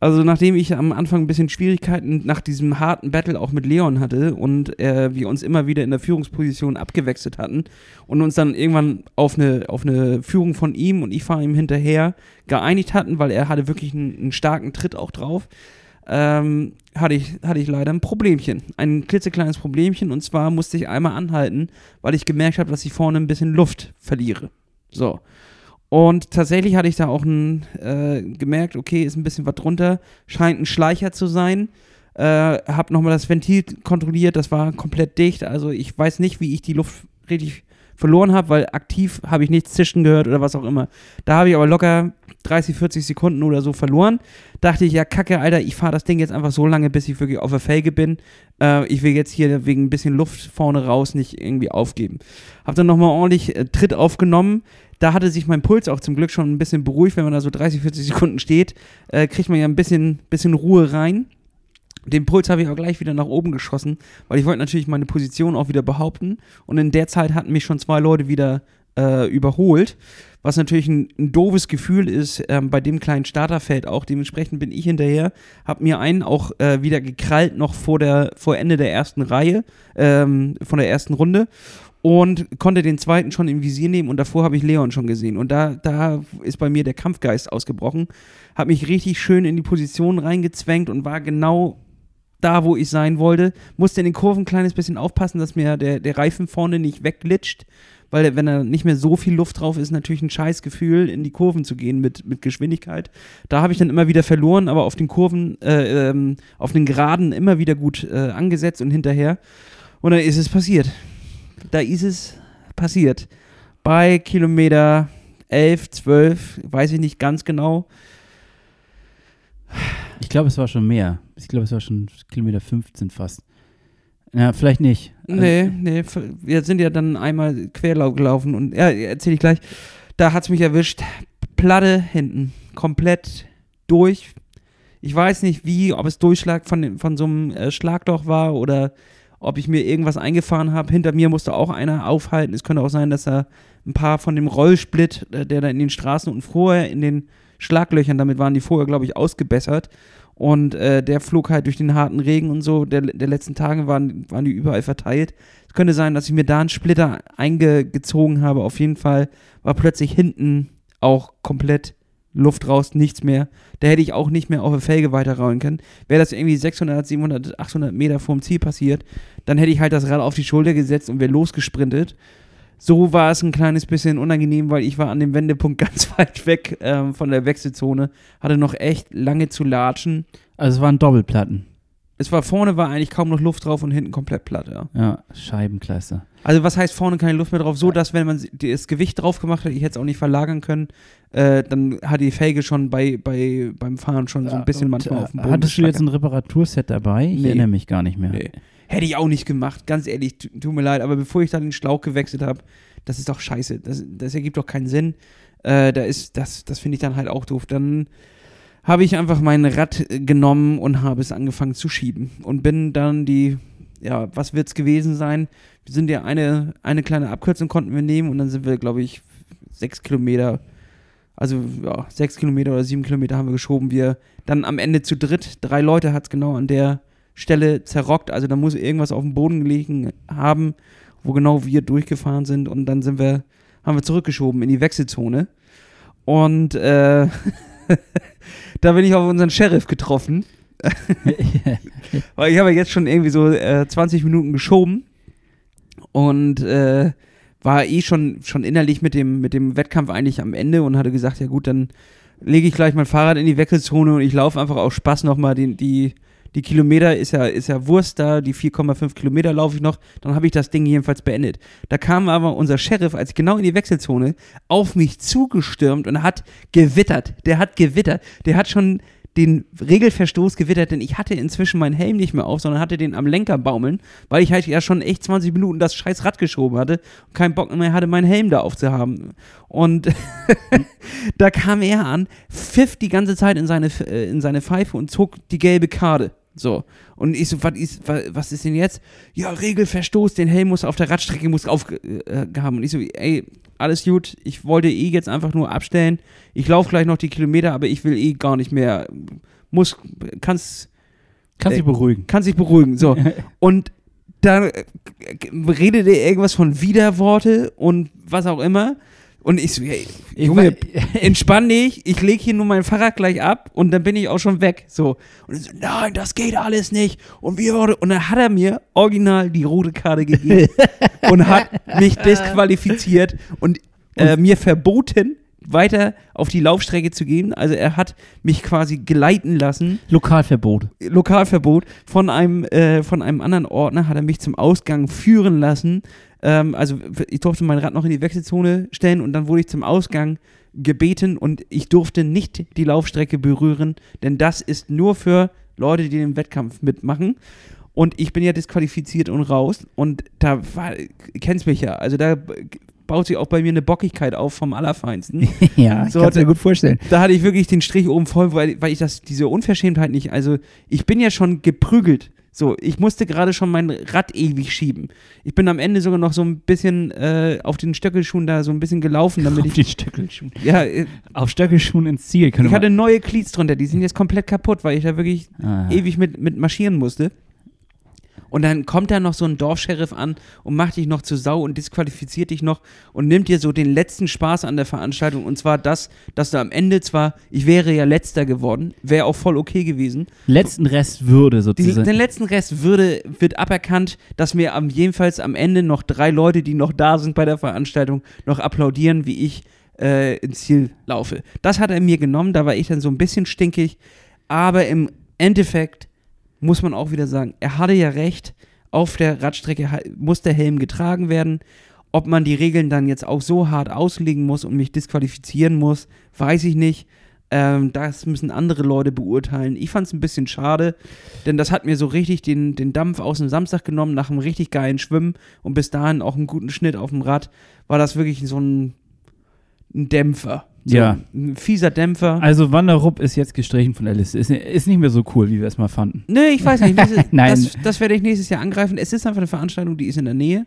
Also nachdem ich am Anfang ein bisschen Schwierigkeiten nach diesem harten Battle auch mit Leon hatte und äh, wir uns immer wieder in der Führungsposition abgewechselt hatten und uns dann irgendwann auf eine, auf eine Führung von ihm und ich fahre ihm hinterher geeinigt hatten, weil er hatte wirklich einen, einen starken Tritt auch drauf, ähm, hatte, ich, hatte ich leider ein Problemchen. Ein klitzekleines Problemchen und zwar musste ich einmal anhalten, weil ich gemerkt habe, dass ich vorne ein bisschen Luft verliere. So. Und tatsächlich hatte ich da auch ein, äh, gemerkt, okay, ist ein bisschen was drunter, scheint ein Schleicher zu sein. Äh, hab nochmal das Ventil kontrolliert, das war komplett dicht. Also ich weiß nicht, wie ich die Luft richtig verloren habe, weil aktiv habe ich nichts zischen gehört oder was auch immer. Da habe ich aber locker 30, 40 Sekunden oder so verloren. Dachte ich, ja, kacke, Alter, ich fahre das Ding jetzt einfach so lange, bis ich wirklich auf der Felge bin. Äh, ich will jetzt hier wegen ein bisschen Luft vorne raus nicht irgendwie aufgeben. Hab dann nochmal ordentlich äh, Tritt aufgenommen. Da hatte sich mein Puls auch zum Glück schon ein bisschen beruhigt, wenn man da so 30, 40 Sekunden steht, äh, kriegt man ja ein bisschen, bisschen Ruhe rein. Den Puls habe ich auch gleich wieder nach oben geschossen, weil ich wollte natürlich meine Position auch wieder behaupten. Und in der Zeit hatten mich schon zwei Leute wieder äh, überholt, was natürlich ein, ein doofes Gefühl ist ähm, bei dem kleinen Starterfeld auch. Dementsprechend bin ich hinterher, habe mir einen auch äh, wieder gekrallt noch vor, der, vor Ende der ersten Reihe, ähm, von der ersten Runde und konnte den zweiten schon im Visier nehmen und davor habe ich Leon schon gesehen. Und da, da ist bei mir der Kampfgeist ausgebrochen, habe mich richtig schön in die Position reingezwängt und war genau da, wo ich sein wollte. Musste in den Kurven ein kleines bisschen aufpassen, dass mir der, der Reifen vorne nicht wegglitscht, weil wenn da nicht mehr so viel Luft drauf ist, natürlich ein scheiß Gefühl, in die Kurven zu gehen mit, mit Geschwindigkeit. Da habe ich dann immer wieder verloren, aber auf den Kurven, äh, ähm, auf den Geraden immer wieder gut äh, angesetzt und hinterher. Und dann ist es passiert. Da ist es passiert. Bei Kilometer 11, 12, weiß ich nicht ganz genau. Ich glaube, es war schon mehr. Ich glaube, es war schon Kilometer 15 fast. Ja, vielleicht nicht. Nee, nee, f- wir sind ja dann einmal Querlauf gelaufen und ja, erzähl ich gleich. Da hat's mich erwischt. Platte hinten, komplett durch. Ich weiß nicht wie, ob es Durchschlag von, von so einem äh, Schlagloch war oder ob ich mir irgendwas eingefahren habe. Hinter mir musste auch einer aufhalten. Es könnte auch sein, dass er ein paar von dem Rollsplit, äh, der da in den Straßen und vorher in den Schlaglöchern, damit waren die vorher, glaube ich, ausgebessert. Und äh, der flog halt durch den harten Regen und so. Der, der letzten Tage waren, waren die überall verteilt. Es könnte sein, dass ich mir da einen Splitter eingezogen habe. Auf jeden Fall war plötzlich hinten auch komplett Luft raus, nichts mehr. Da hätte ich auch nicht mehr auf der Felge weiterrollen können. Wäre das irgendwie 600, 700, 800 Meter vorm Ziel passiert, dann hätte ich halt das Rad auf die Schulter gesetzt und wäre losgesprintet. So war es ein kleines bisschen unangenehm, weil ich war an dem Wendepunkt ganz weit weg ähm, von der Wechselzone, hatte noch echt lange zu latschen. Also es waren Doppelplatten. Es war vorne war eigentlich kaum noch Luft drauf und hinten komplett platt, ja. Ja, Scheibenklasse. Also was heißt vorne keine Luft mehr drauf? So, dass wenn man das Gewicht drauf gemacht hat, ich hätte es auch nicht verlagern können, äh, dann hat die Felge schon bei, bei, beim Fahren schon so ein bisschen Und, manchmal äh, auf dem Boden Hattest du jetzt ein Reparaturset dabei? Ich Nee. erinnere mich gar nicht mehr. Nee. Hätte ich auch nicht gemacht, ganz ehrlich, tu- tut mir leid, aber bevor ich dann den Schlauch gewechselt habe, das ist doch scheiße, das, das ergibt doch keinen Sinn. Äh, da ist, das, das finde ich dann halt auch doof. Dann habe ich einfach mein Rad äh, genommen und habe es angefangen zu schieben und bin dann die ja, was wird es gewesen sein? Wir sind ja eine, eine kleine Abkürzung konnten wir nehmen und dann sind wir, glaube ich, sechs Kilometer, also ja, sechs Kilometer oder sieben Kilometer haben wir geschoben. Wir dann am Ende zu dritt, drei Leute hat es genau an der Stelle zerrockt. Also da muss irgendwas auf dem Boden gelegen haben, wo genau wir durchgefahren sind und dann sind wir, haben wir zurückgeschoben in die Wechselzone. Und äh, da bin ich auf unseren Sheriff getroffen. Weil ich habe jetzt schon irgendwie so äh, 20 Minuten geschoben und äh, war eh schon, schon innerlich mit dem, mit dem Wettkampf eigentlich am Ende und hatte gesagt, ja gut, dann lege ich gleich mein Fahrrad in die Wechselzone und ich laufe einfach aus Spaß nochmal die, die, die Kilometer, ist ja, ist ja Wurst da, die 4,5 Kilometer laufe ich noch, dann habe ich das Ding jedenfalls beendet. Da kam aber unser Sheriff, als genau in die Wechselzone, auf mich zugestürmt und hat gewittert. Der hat gewittert. Der hat schon den Regelverstoß gewittert, denn ich hatte inzwischen meinen Helm nicht mehr auf, sondern hatte den am Lenker baumeln, weil ich halt ja schon echt 20 Minuten das scheiß Rad geschoben hatte und keinen Bock mehr hatte, meinen Helm da aufzuhaben. Und da kam er an, pfiff die ganze Zeit in seine, äh, in seine Pfeife und zog die gelbe Karte. So. Und ich so, was ist, was ist denn jetzt? Ja, Regelverstoß, den Helm muss auf der Radstrecke muss aufgehaben. Äh, und ich so, ey, alles gut, ich wollte eh jetzt einfach nur abstellen. Ich laufe gleich noch die Kilometer, aber ich will eh gar nicht mehr. Muss, kannst. Kann äh, sich beruhigen. Kann sich beruhigen, so. und dann äh, redet er irgendwas von Widerworte und was auch immer. Und ich so, hey, Junge, entspann dich, ich lege hier nur mein Fahrrad gleich ab und dann bin ich auch schon weg. So. Und so, nein, das geht alles nicht. Und wir und dann hat er mir original die rote Karte gegeben und hat mich disqualifiziert und äh, mir verboten, weiter auf die Laufstrecke zu gehen. Also er hat mich quasi geleiten lassen. Lokalverbot. Lokalverbot. Von einem, äh, von einem anderen Ordner hat er mich zum Ausgang führen lassen. Ähm, also ich durfte mein Rad noch in die Wechselzone stellen und dann wurde ich zum Ausgang gebeten und ich durfte nicht die Laufstrecke berühren, denn das ist nur für Leute, die den Wettkampf mitmachen. Und ich bin ja disqualifiziert und raus. Und da war, kennst mich ja, also da baut sich auch bei mir eine Bockigkeit auf vom Allerfeinsten. ja, so, kannst du dir gut vorstellen. Da hatte ich wirklich den Strich oben voll, weil, weil ich das, diese Unverschämtheit nicht, also ich bin ja schon geprügelt so, ich musste gerade schon mein Rad ewig schieben. Ich bin am Ende sogar noch so ein bisschen äh, auf den Stöckelschuhen da so ein bisschen gelaufen, damit auf ich. die Stöckelschuhen. Ja, äh, auf Stöckelschuhen ins Ziel. Ich hatte neue Cleats drunter, die sind jetzt komplett kaputt, weil ich da wirklich Aha. ewig mit, mit marschieren musste. Und dann kommt da noch so ein Dorfscheriff an und macht dich noch zu Sau und disqualifiziert dich noch und nimmt dir so den letzten Spaß an der Veranstaltung. Und zwar das, dass du am Ende zwar, ich wäre ja letzter geworden, wäre auch voll okay gewesen. Letzten Rest Würde sozusagen. Die, den letzten Rest Würde wird aberkannt, dass mir am, jedenfalls am Ende noch drei Leute, die noch da sind bei der Veranstaltung, noch applaudieren, wie ich äh, ins Ziel laufe. Das hat er mir genommen, da war ich dann so ein bisschen stinkig. Aber im Endeffekt muss man auch wieder sagen, er hatte ja recht, auf der Radstrecke muss der Helm getragen werden. Ob man die Regeln dann jetzt auch so hart auslegen muss und mich disqualifizieren muss, weiß ich nicht. Ähm, das müssen andere Leute beurteilen. Ich fand es ein bisschen schade, denn das hat mir so richtig den, den Dampf aus dem Samstag genommen, nach einem richtig geilen Schwimmen und bis dahin auch einen guten Schnitt auf dem Rad, war das wirklich so ein, ein Dämpfer. So ja. Ein fieser Dämpfer. Also Wanderup ist jetzt gestrichen von der Liste. Ist, ist nicht mehr so cool, wie wir es mal fanden. Nee, ich weiß nicht. Nächstes, Nein. Das, das werde ich nächstes Jahr angreifen. Es ist einfach eine Veranstaltung, die ist in der Nähe.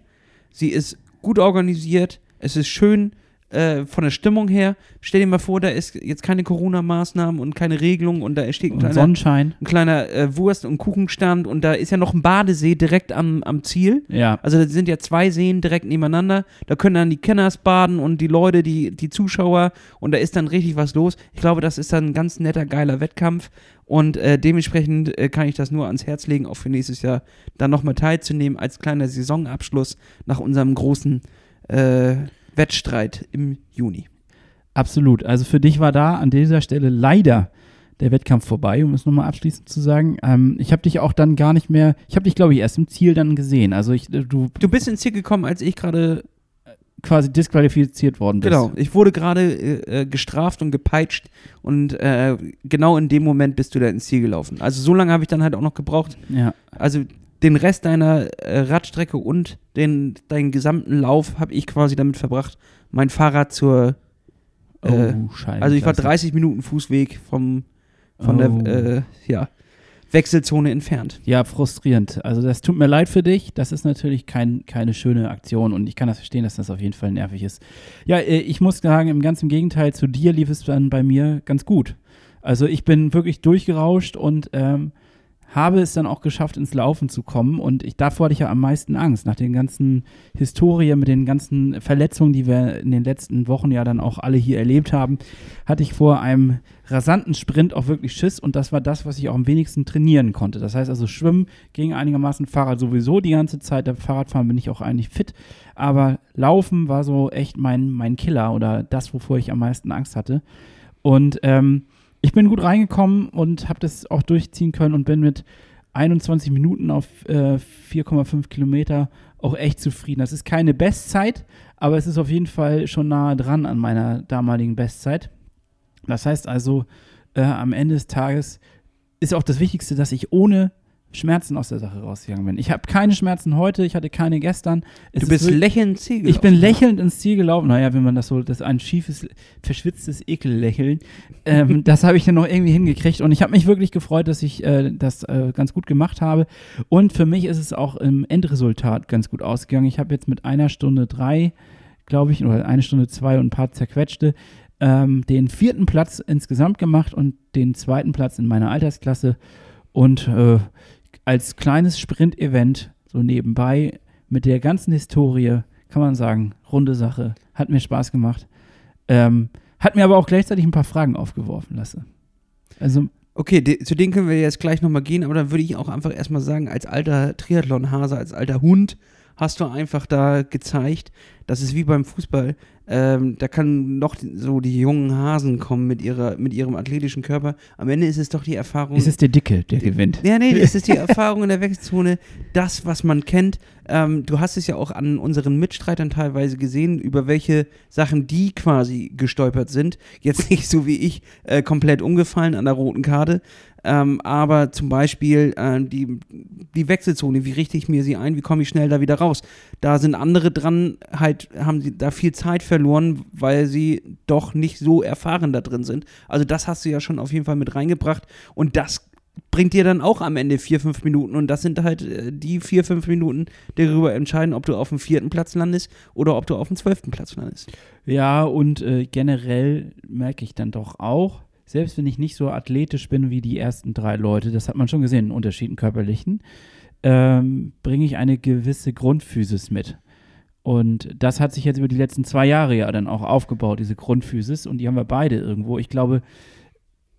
Sie ist gut organisiert. Es ist schön äh, von der Stimmung her, stell dir mal vor, da ist jetzt keine Corona-Maßnahmen und keine Regelung und da steht ein kleiner, Sonnenschein. ein kleiner äh, Wurst- und Kuchenstand und da ist ja noch ein Badesee direkt am, am Ziel. Ja. Also da sind ja zwei Seen direkt nebeneinander. Da können dann die Kenners baden und die Leute, die, die Zuschauer und da ist dann richtig was los. Ich glaube, das ist dann ein ganz netter, geiler Wettkampf. Und äh, dementsprechend äh, kann ich das nur ans Herz legen, auch für nächstes Jahr dann nochmal teilzunehmen als kleiner Saisonabschluss nach unserem großen äh, Wettstreit im Juni. Absolut. Also für dich war da an dieser Stelle leider der Wettkampf vorbei, um es nochmal abschließend zu sagen. Ähm, ich habe dich auch dann gar nicht mehr, ich habe dich, glaube ich, erst im Ziel dann gesehen. Also ich, äh, du, du bist ins Ziel gekommen, als ich gerade äh, quasi disqualifiziert worden bist. Genau, ich wurde gerade äh, gestraft und gepeitscht und äh, genau in dem Moment bist du da ins Ziel gelaufen. Also so lange habe ich dann halt auch noch gebraucht. Ja. Also den Rest deiner äh, Radstrecke und den, deinen gesamten Lauf habe ich quasi damit verbracht, mein Fahrrad zur. Äh, oh, Scheiße. Also ich war 30 Minuten Fußweg vom, von oh. der äh, ja, Wechselzone entfernt. Ja, frustrierend. Also das tut mir leid für dich. Das ist natürlich kein, keine schöne Aktion und ich kann das verstehen, dass das auf jeden Fall nervig ist. Ja, äh, ich muss sagen, im ganzen Gegenteil, zu dir lief es dann bei mir ganz gut. Also ich bin wirklich durchgerauscht und ähm, habe es dann auch geschafft, ins Laufen zu kommen. Und ich, davor hatte ich ja am meisten Angst. Nach den ganzen Historien, mit den ganzen Verletzungen, die wir in den letzten Wochen ja dann auch alle hier erlebt haben, hatte ich vor einem rasanten Sprint auch wirklich Schiss. Und das war das, was ich auch am wenigsten trainieren konnte. Das heißt also, Schwimmen ging einigermaßen, Fahrrad sowieso die ganze Zeit. Beim Fahrradfahren bin ich auch eigentlich fit. Aber Laufen war so echt mein, mein Killer oder das, wovor ich am meisten Angst hatte. Und ähm, ich bin gut reingekommen und habe das auch durchziehen können und bin mit 21 Minuten auf äh, 4,5 Kilometer auch echt zufrieden. Das ist keine Bestzeit, aber es ist auf jeden Fall schon nahe dran an meiner damaligen Bestzeit. Das heißt also, äh, am Ende des Tages ist auch das Wichtigste, dass ich ohne Schmerzen aus der Sache rausgegangen bin. Ich habe keine Schmerzen heute, ich hatte keine gestern. Es du bist lächelnd ins Ziel gelaufen. Ich bin lächelnd ins Ziel gelaufen. Naja, wenn man das so, das ist ein schiefes, verschwitztes Ekellächeln. ähm, das habe ich dann noch irgendwie hingekriegt und ich habe mich wirklich gefreut, dass ich äh, das äh, ganz gut gemacht habe. Und für mich ist es auch im Endresultat ganz gut ausgegangen. Ich habe jetzt mit einer Stunde drei, glaube ich, oder eine Stunde zwei und ein paar zerquetschte, ähm, den vierten Platz insgesamt gemacht und den zweiten Platz in meiner Altersklasse. Und äh, als kleines Sprint-Event so nebenbei mit der ganzen Historie, kann man sagen, runde Sache. Hat mir Spaß gemacht. Ähm, hat mir aber auch gleichzeitig ein paar Fragen aufgeworfen lassen. Also. Okay, de, zu denen können wir jetzt gleich nochmal gehen, aber dann würde ich auch einfach erstmal sagen, als alter Triathlon-Hase, als alter Hund, hast du einfach da gezeigt, das ist wie beim Fußball. Ähm, da kann noch so die jungen Hasen kommen mit, ihrer, mit ihrem athletischen Körper. Am Ende ist es doch die Erfahrung. Es ist der Dicke, der gewinnt. Ja, nee, es ist die Erfahrung in der Wechselzone, das, was man kennt. Ähm, du hast es ja auch an unseren Mitstreitern teilweise gesehen, über welche Sachen die quasi gestolpert sind. Jetzt nicht so wie ich, äh, komplett umgefallen an der roten Karte. Ähm, aber zum Beispiel äh, die, die Wechselzone, wie richte ich mir sie ein, wie komme ich schnell da wieder raus? Da sind andere dran, halt, haben sie da viel Zeit verloren, weil sie doch nicht so erfahren da drin sind. Also das hast du ja schon auf jeden Fall mit reingebracht und das bringt dir dann auch am Ende vier, fünf Minuten und das sind halt äh, die vier, fünf Minuten, die darüber entscheiden, ob du auf dem vierten Platz landest oder ob du auf dem zwölften Platz landest. Ja, und äh, generell merke ich dann doch auch, selbst wenn ich nicht so athletisch bin wie die ersten drei Leute, das hat man schon gesehen, in Unterschieden körperlichen, ähm, bringe ich eine gewisse Grundphysis mit. Und das hat sich jetzt über die letzten zwei Jahre ja dann auch aufgebaut, diese Grundphysis. Und die haben wir beide irgendwo. Ich glaube,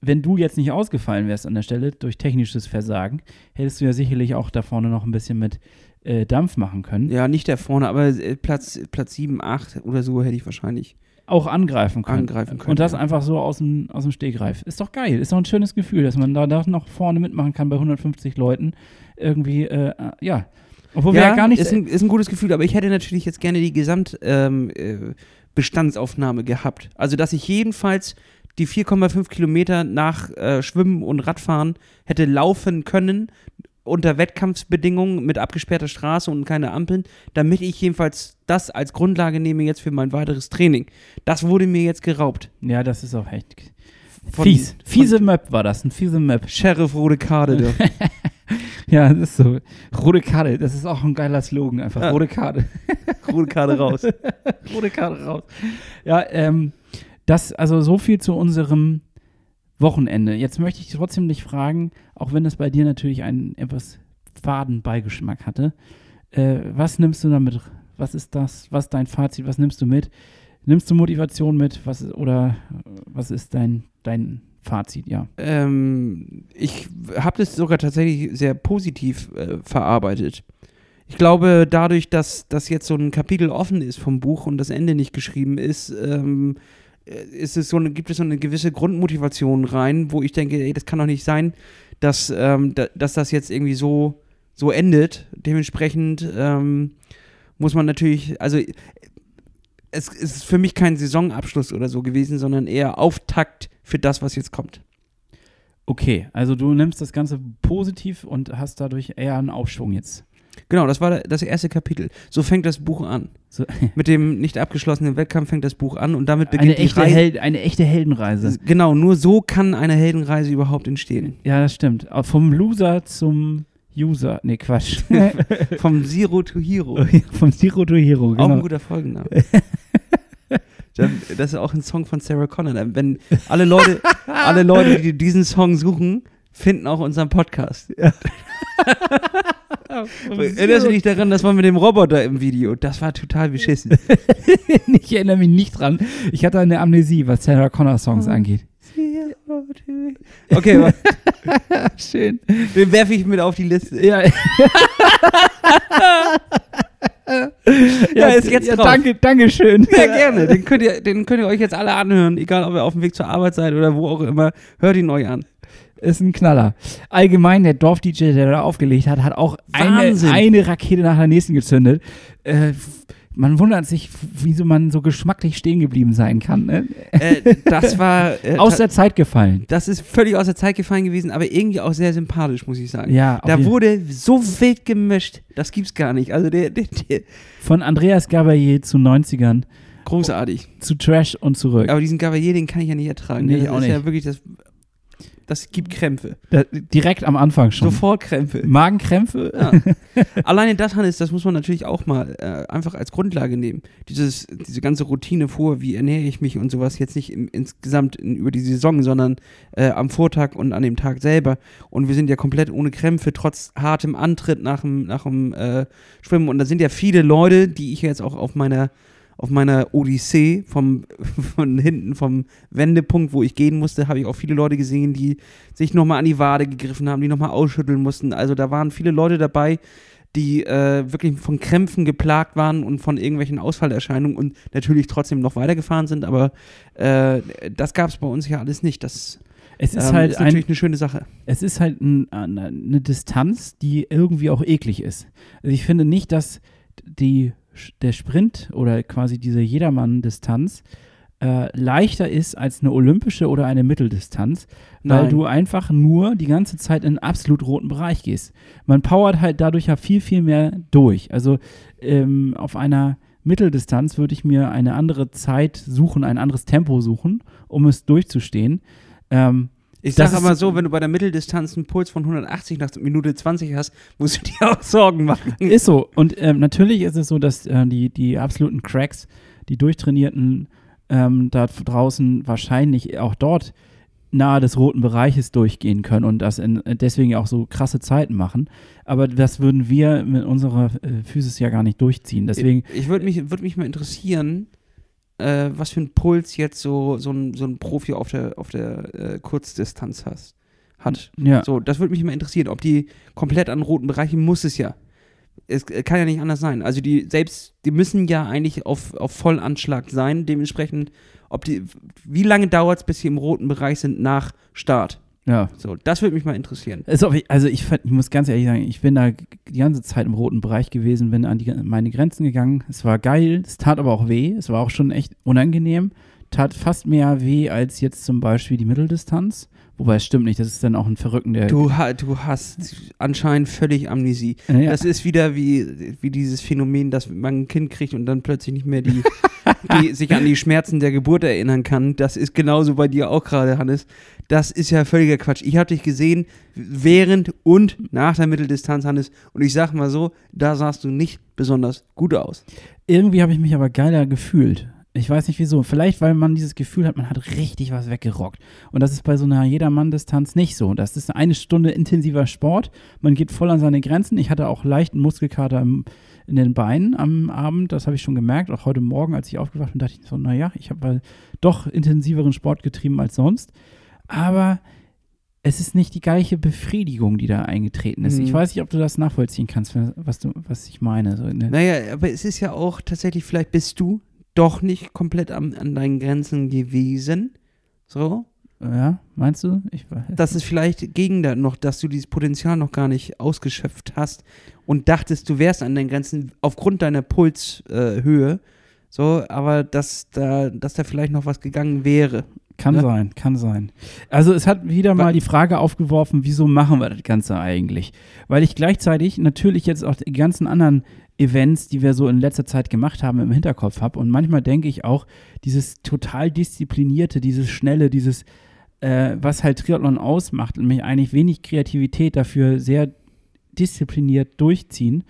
wenn du jetzt nicht ausgefallen wärst an der Stelle durch technisches Versagen, hättest du ja sicherlich auch da vorne noch ein bisschen mit äh, Dampf machen können. Ja, nicht da vorne, aber äh, Platz, Platz 7, 8 oder so hätte ich wahrscheinlich auch angreifen können. Angreifen können und das ja. einfach so aus dem, aus dem Stegreif. Ist doch geil. Ist doch ein schönes Gefühl, dass man da, da noch vorne mitmachen kann bei 150 Leuten. Irgendwie, äh, ja. Obwohl ja, wir ja gar nicht. Ist ein, ist ein gutes Gefühl, aber ich hätte natürlich jetzt gerne die Gesamtbestandsaufnahme ähm, äh, gehabt. Also, dass ich jedenfalls die 4,5 Kilometer nach äh, Schwimmen und Radfahren hätte laufen können unter Wettkampfsbedingungen mit abgesperrter Straße und keine Ampeln, damit ich jedenfalls das als Grundlage nehme jetzt für mein weiteres Training. Das wurde mir jetzt geraubt. Ja, das ist auch echt von, fies. Fiese Map war das, ein fiese Map. Sheriff Rote Karte. ja, das ist so. Rote Karte, das ist auch ein geiler Slogan, einfach. Ja. Rote Karte. Rote Karte raus. Rote Karte raus. Ja, ähm, das, also so viel zu unserem Wochenende. Jetzt möchte ich trotzdem dich fragen, auch wenn es bei dir natürlich einen etwas faden Beigeschmack hatte, äh, was nimmst du damit? Was ist das? Was ist dein Fazit? Was nimmst du mit? Nimmst du Motivation mit? Was oder was ist dein, dein Fazit, ja? Ähm, ich habe das sogar tatsächlich sehr positiv äh, verarbeitet. Ich glaube, dadurch, dass das jetzt so ein Kapitel offen ist vom Buch und das Ende nicht geschrieben ist, ähm, äh, ist es so eine, gibt es so eine gewisse Grundmotivation rein, wo ich denke, ey, das kann doch nicht sein, dass, ähm, da, dass das jetzt irgendwie so, so endet. Dementsprechend ähm, muss man natürlich, also es, es ist für mich kein Saisonabschluss oder so gewesen, sondern eher Auftakt für das, was jetzt kommt. Okay, also du nimmst das Ganze positiv und hast dadurch eher einen Aufschwung jetzt. Genau, das war das erste Kapitel. So fängt das Buch an. So, Mit dem nicht abgeschlossenen Wettkampf fängt das Buch an und damit beginnt eine, die echte Reise. Hel eine echte Heldenreise. Genau, nur so kann eine Heldenreise überhaupt entstehen. Ja, das stimmt. Auch Vom Loser zum User. Nee, Quatsch. Vom Zero to Hero. Vom Zero to Hero, Auch ein genau. guter Folgenname. Das ist auch ein Song von Sarah Connor. Wenn alle Leute, alle Leute, die diesen Song suchen, finden auch unseren Podcast. Erinnerst du dich daran, das war mit dem Roboter im Video? Das war total beschissen. ich erinnere mich nicht dran. Ich hatte eine Amnesie, was Sarah Connor Songs Oh. angeht. Okay, Schön. den werfe ich mit auf die Liste. Ja, Ja, ist jetzt ja, drauf. danke, danke schön. Ja, gerne. Den könnt, ihr, den könnt ihr euch jetzt alle anhören, egal ob ihr auf dem Weg zur Arbeit seid oder wo auch immer. Hört ihn euch an. Ist ein Knaller. Allgemein, der Dorf-DJ, der da aufgelegt hat, hat auch eine, Wahnsinn. eine Rakete nach der nächsten gezündet. Äh, man wundert sich, wieso man so geschmacklich stehen geblieben sein kann. Ne? Äh, das war. Äh, Aus der Zeit gefallen. das ist völlig aus der Zeit gefallen gewesen, aber irgendwie auch sehr sympathisch, muss ich sagen. Ja, Da wurde so wild gemischt, das gibt's gar nicht. Also der, der, der von Andreas Gabayé zu 90ern, großartig. zu Trash und zurück. Aber diesen Gavalier, den kann ich ja nicht ertragen. Nee, das ich auch ist ja nicht. wirklich das. Das gibt Krämpfe. Da, direkt am Anfang schon. Sofort Krämpfe. Magenkrämpfe? Ja. Alleine das, Hannes, das muss man natürlich auch mal äh, einfach als Grundlage nehmen. Dieses, diese ganze Routine vor, wie ernähre ich mich und sowas, jetzt nicht im, insgesamt in, über die Saison, sondern äh, am Vortag und an dem Tag selber. Und wir sind ja komplett ohne Krämpfe, trotz hartem Antritt nach dem, nach dem äh, Schwimmen. Und da sind ja viele Leute, die ich jetzt auch auf meiner auf meiner Odyssee vom, von hinten vom Wendepunkt, wo ich gehen musste, habe ich auch viele Leute gesehen, die sich nochmal an die Wade gegriffen haben, die nochmal ausschütteln mussten. Also da waren viele Leute dabei, die äh, wirklich von Krämpfen geplagt waren und von irgendwelchen Ausfallerscheinungen und natürlich trotzdem noch weitergefahren sind, aber äh, das gab es bei uns ja alles nicht. Das Es ist ähm, halt ist ein, natürlich eine schöne Sache. es ist halt ein, eine Distanz, die irgendwie auch eklig ist. Also ich finde nicht, dass die, der Sprint oder quasi diese Jedermann-Distanz äh, leichter ist als eine olympische oder eine Mitteldistanz, weil Nein. du einfach nur die ganze Zeit in einen absolut roten Bereich gehst. Man powert halt dadurch ja viel, viel mehr durch. Also ähm, auf einer Mitteldistanz würde ich mir eine andere Zeit suchen, ein anderes Tempo suchen, um es durchzustehen. Ähm, Ich sage aber so, wenn du bei der Mitteldistanz einen Puls von 180 nach Minute 20 hast, musst du dir auch Sorgen machen. Ist so. Und ähm, natürlich ist es so, dass äh, die, die absoluten Cracks, die Durchtrainierten ähm, da draußen wahrscheinlich auch dort nahe des roten Bereiches durchgehen können und das in, deswegen auch so krasse Zeiten machen. Aber das würden wir mit unserer äh, Physis ja gar nicht durchziehen. Deswegen, Ich würde mich, würd mich mal interessieren, äh, was für einen Puls jetzt so, so, ein, so ein Profi auf der, auf der äh, Kurzdistanz hast, hat. ja. So, das würde mich mal interessieren. Ob die komplett an roten Bereichen muss es ja. Es äh, kann ja nicht anders sein. Also die selbst, die müssen ja eigentlich auf, auf Vollanschlag sein. Dementsprechend, ob die, wie lange dauert es, bis sie im roten Bereich sind nach Start? Ja. So, das würde mich mal interessieren. Ist auch, also ich, ich muss ganz ehrlich sagen, ich bin da die ganze Zeit im roten Bereich gewesen, bin an die, meine Grenzen gegangen. Es war geil, es tat aber auch weh. Es war auch schon echt unangenehm. Tat fast mehr weh als jetzt zum Beispiel die Mitteldistanz. Wobei es stimmt nicht, das ist dann auch ein Verrücken der. Du, du hast anscheinend völlig Amnesie. Ja. Das ist wieder wie, wie dieses Phänomen, dass man ein Kind kriegt und dann plötzlich nicht mehr die, die sich an die Schmerzen der Geburt erinnern kann. Das ist genauso bei dir auch gerade, Hannes. Das ist ja völliger Quatsch. Ich habe dich gesehen während und nach der Mitteldistanz, Hannes. Und ich sag mal so, da sahst du nicht besonders gut aus. Irgendwie habe ich mich aber geiler gefühlt. Ich weiß nicht wieso. Vielleicht, weil man dieses Gefühl hat, man hat richtig was weggerockt. Und das ist bei so einer Jedermann-Distanz nicht so. Das ist eine Stunde intensiver Sport. Man geht voll an seine Grenzen. Ich hatte auch leichten Muskelkater im, in den Beinen am Abend. Das habe ich schon gemerkt. Auch heute Morgen, als ich aufgewacht bin, dachte ich so, naja, ich habe doch intensiveren Sport getrieben als sonst. Aber es ist nicht die gleiche Befriedigung, die da eingetreten ist. Mhm. Ich weiß nicht, ob du das nachvollziehen kannst, was, du, was ich meine. So der- Naja, aber es ist ja auch tatsächlich, vielleicht bist du doch nicht komplett am, an deinen Grenzen gewesen. So. Ja, meinst du? Ich weiß. dass es vielleicht gegen da noch, dass du dieses Potenzial noch gar nicht ausgeschöpft hast und dachtest, du wärst an deinen Grenzen aufgrund deiner Pulshöhe, äh, So, aber dass da, dass da vielleicht noch was gegangen wäre. Kann Ja. sein, kann sein. Also es hat wieder mal die Frage aufgeworfen, wieso machen wir das Ganze eigentlich? Weil ich gleichzeitig natürlich jetzt auch die ganzen anderen Events, die wir so in letzter Zeit gemacht haben, im Hinterkopf habe. Und manchmal denke ich auch, dieses total disziplinierte, dieses schnelle, dieses, äh, was halt Triathlon ausmacht, nämlich eigentlich wenig Kreativität dafür sehr diszipliniert durchziehen,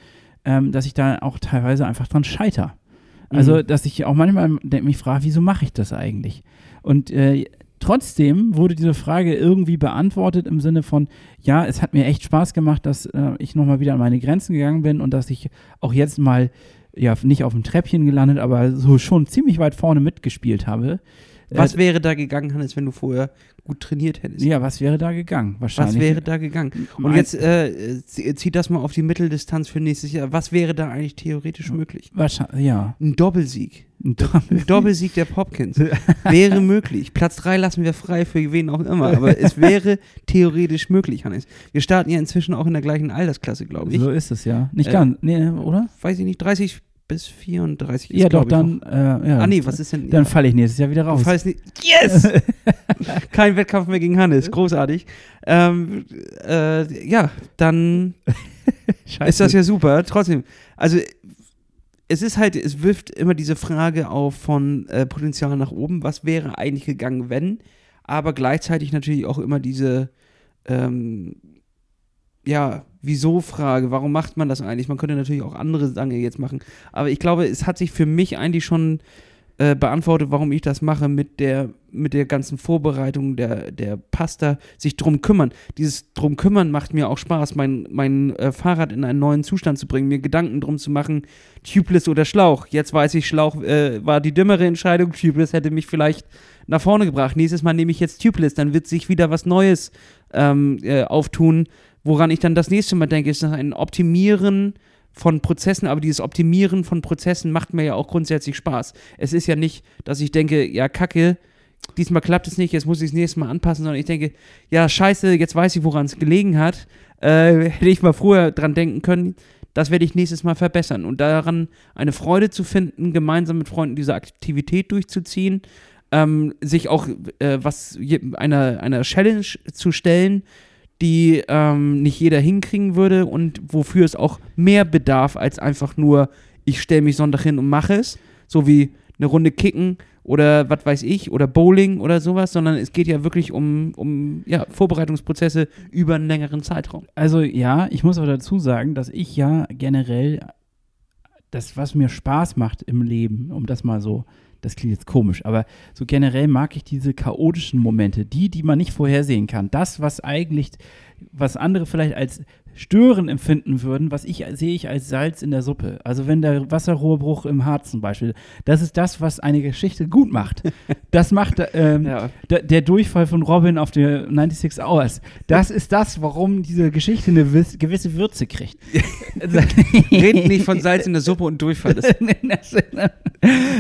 ähm, dass ich da auch teilweise einfach dran scheiter. Also, Mhm. dass ich auch manchmal mich frage, wieso mache ich das eigentlich? Und äh, trotzdem wurde diese Frage irgendwie beantwortet im Sinne von, ja, es hat mir echt Spaß gemacht, dass äh, ich nochmal wieder an meine Grenzen gegangen bin und dass ich auch jetzt mal, ja, nicht auf dem Treppchen gelandet, aber so schon ziemlich weit vorne mitgespielt habe. Was Äh, wäre da gegangen, Hannes, wenn du vorher gut trainiert hättest? ja, was wäre da gegangen? Wahrscheinlich. Was wäre da gegangen? Und jetzt äh, zie- zieht das mal auf die Mitteldistanz für nächstes Jahr. Was wäre da eigentlich theoretisch möglich? Wahrscheinlich, ja. Ein Doppelsieg. Ein Ein Doppelsieg der Popkins. wäre möglich. Platz 3 lassen wir frei für wen auch immer. Aber es wäre theoretisch möglich, Hannes. Wir starten ja inzwischen auch in der gleichen Altersklasse, glaube ich. So ist es ja. Nicht Äh, ganz, nee, oder? Weiß ich nicht, 30 bis 34 ist, Ja, doch, dann, äh, ja. noch. Ah, nee, was ist denn? Dann falle ich nächstes Jahr wieder raus. fallst nicht. Yes! Kein Wettkampf mehr gegen Hannes. Großartig. Ähm, äh, ja, dann ist das ja super. Trotzdem, also es ist halt, es wirft immer diese Frage auf von äh, Potenzial nach oben. Was wäre eigentlich gegangen, wenn? Aber gleichzeitig natürlich auch immer diese, ähm, ja, Wieso-Frage. Warum macht man das eigentlich? Man könnte natürlich auch andere Dinge jetzt machen. Aber ich glaube, es hat sich für mich eigentlich schon äh, beantwortet, warum ich das mache mit der, mit der ganzen Vorbereitung der, der Pasta, sich drum kümmern. Dieses drum kümmern macht mir auch Spaß, mein, mein äh, Fahrrad in einen neuen Zustand zu bringen, mir Gedanken drum zu machen, Tubeless oder Schlauch. Jetzt weiß ich, Schlauch äh, war die dümmere Entscheidung, Tubeless hätte mich vielleicht nach vorne gebracht. Nächstes Mal nehme ich jetzt Tubeless, dann wird sich wieder was Neues ähm, äh, auftun, woran ich dann das nächste Mal denke, ist ein Optimieren von Prozessen, aber dieses Optimieren von Prozessen macht mir ja auch grundsätzlich Spaß. Es ist ja nicht, dass ich denke, ja, kacke, diesmal klappt es nicht, jetzt muss ich es nächstes Mal anpassen, sondern ich denke, ja, scheiße, jetzt weiß ich, woran es gelegen hat. Äh, hätte ich mal früher dran denken können, das werde ich nächstes Mal verbessern. Und daran eine Freude zu finden, gemeinsam mit Freunden diese Aktivität durchzuziehen, ähm, sich auch äh, was einer, einer Challenge zu stellen, die ähm, nicht jeder hinkriegen würde und wofür es auch mehr bedarf als einfach nur, ich stelle mich Sonntag hin und mache es, so wie eine Runde Kicken oder was weiß ich oder Bowling oder sowas, sondern es geht ja wirklich um, um ja, Vorbereitungsprozesse über einen längeren Zeitraum. Also ja, ich muss aber dazu sagen, dass ich ja generell das, was mir Spaß macht im Leben, um das mal so, das klingt jetzt komisch, aber so generell mag ich diese chaotischen Momente, die, die man nicht vorhersehen kann. Das, was eigentlich, was andere vielleicht als stören empfinden würden, was ich sehe ich als Salz in der Suppe. Also wenn der Wasserrohrbruch im Harz zum Beispiel, das ist das, was eine Geschichte gut macht. Das macht ähm, Ja. der, Durchfall von Robin auf der 96 Hours, das ist das, warum diese Geschichte eine wiss- gewisse Würze kriegt. Redet nicht von Salz in der Suppe und Durchfall. Das,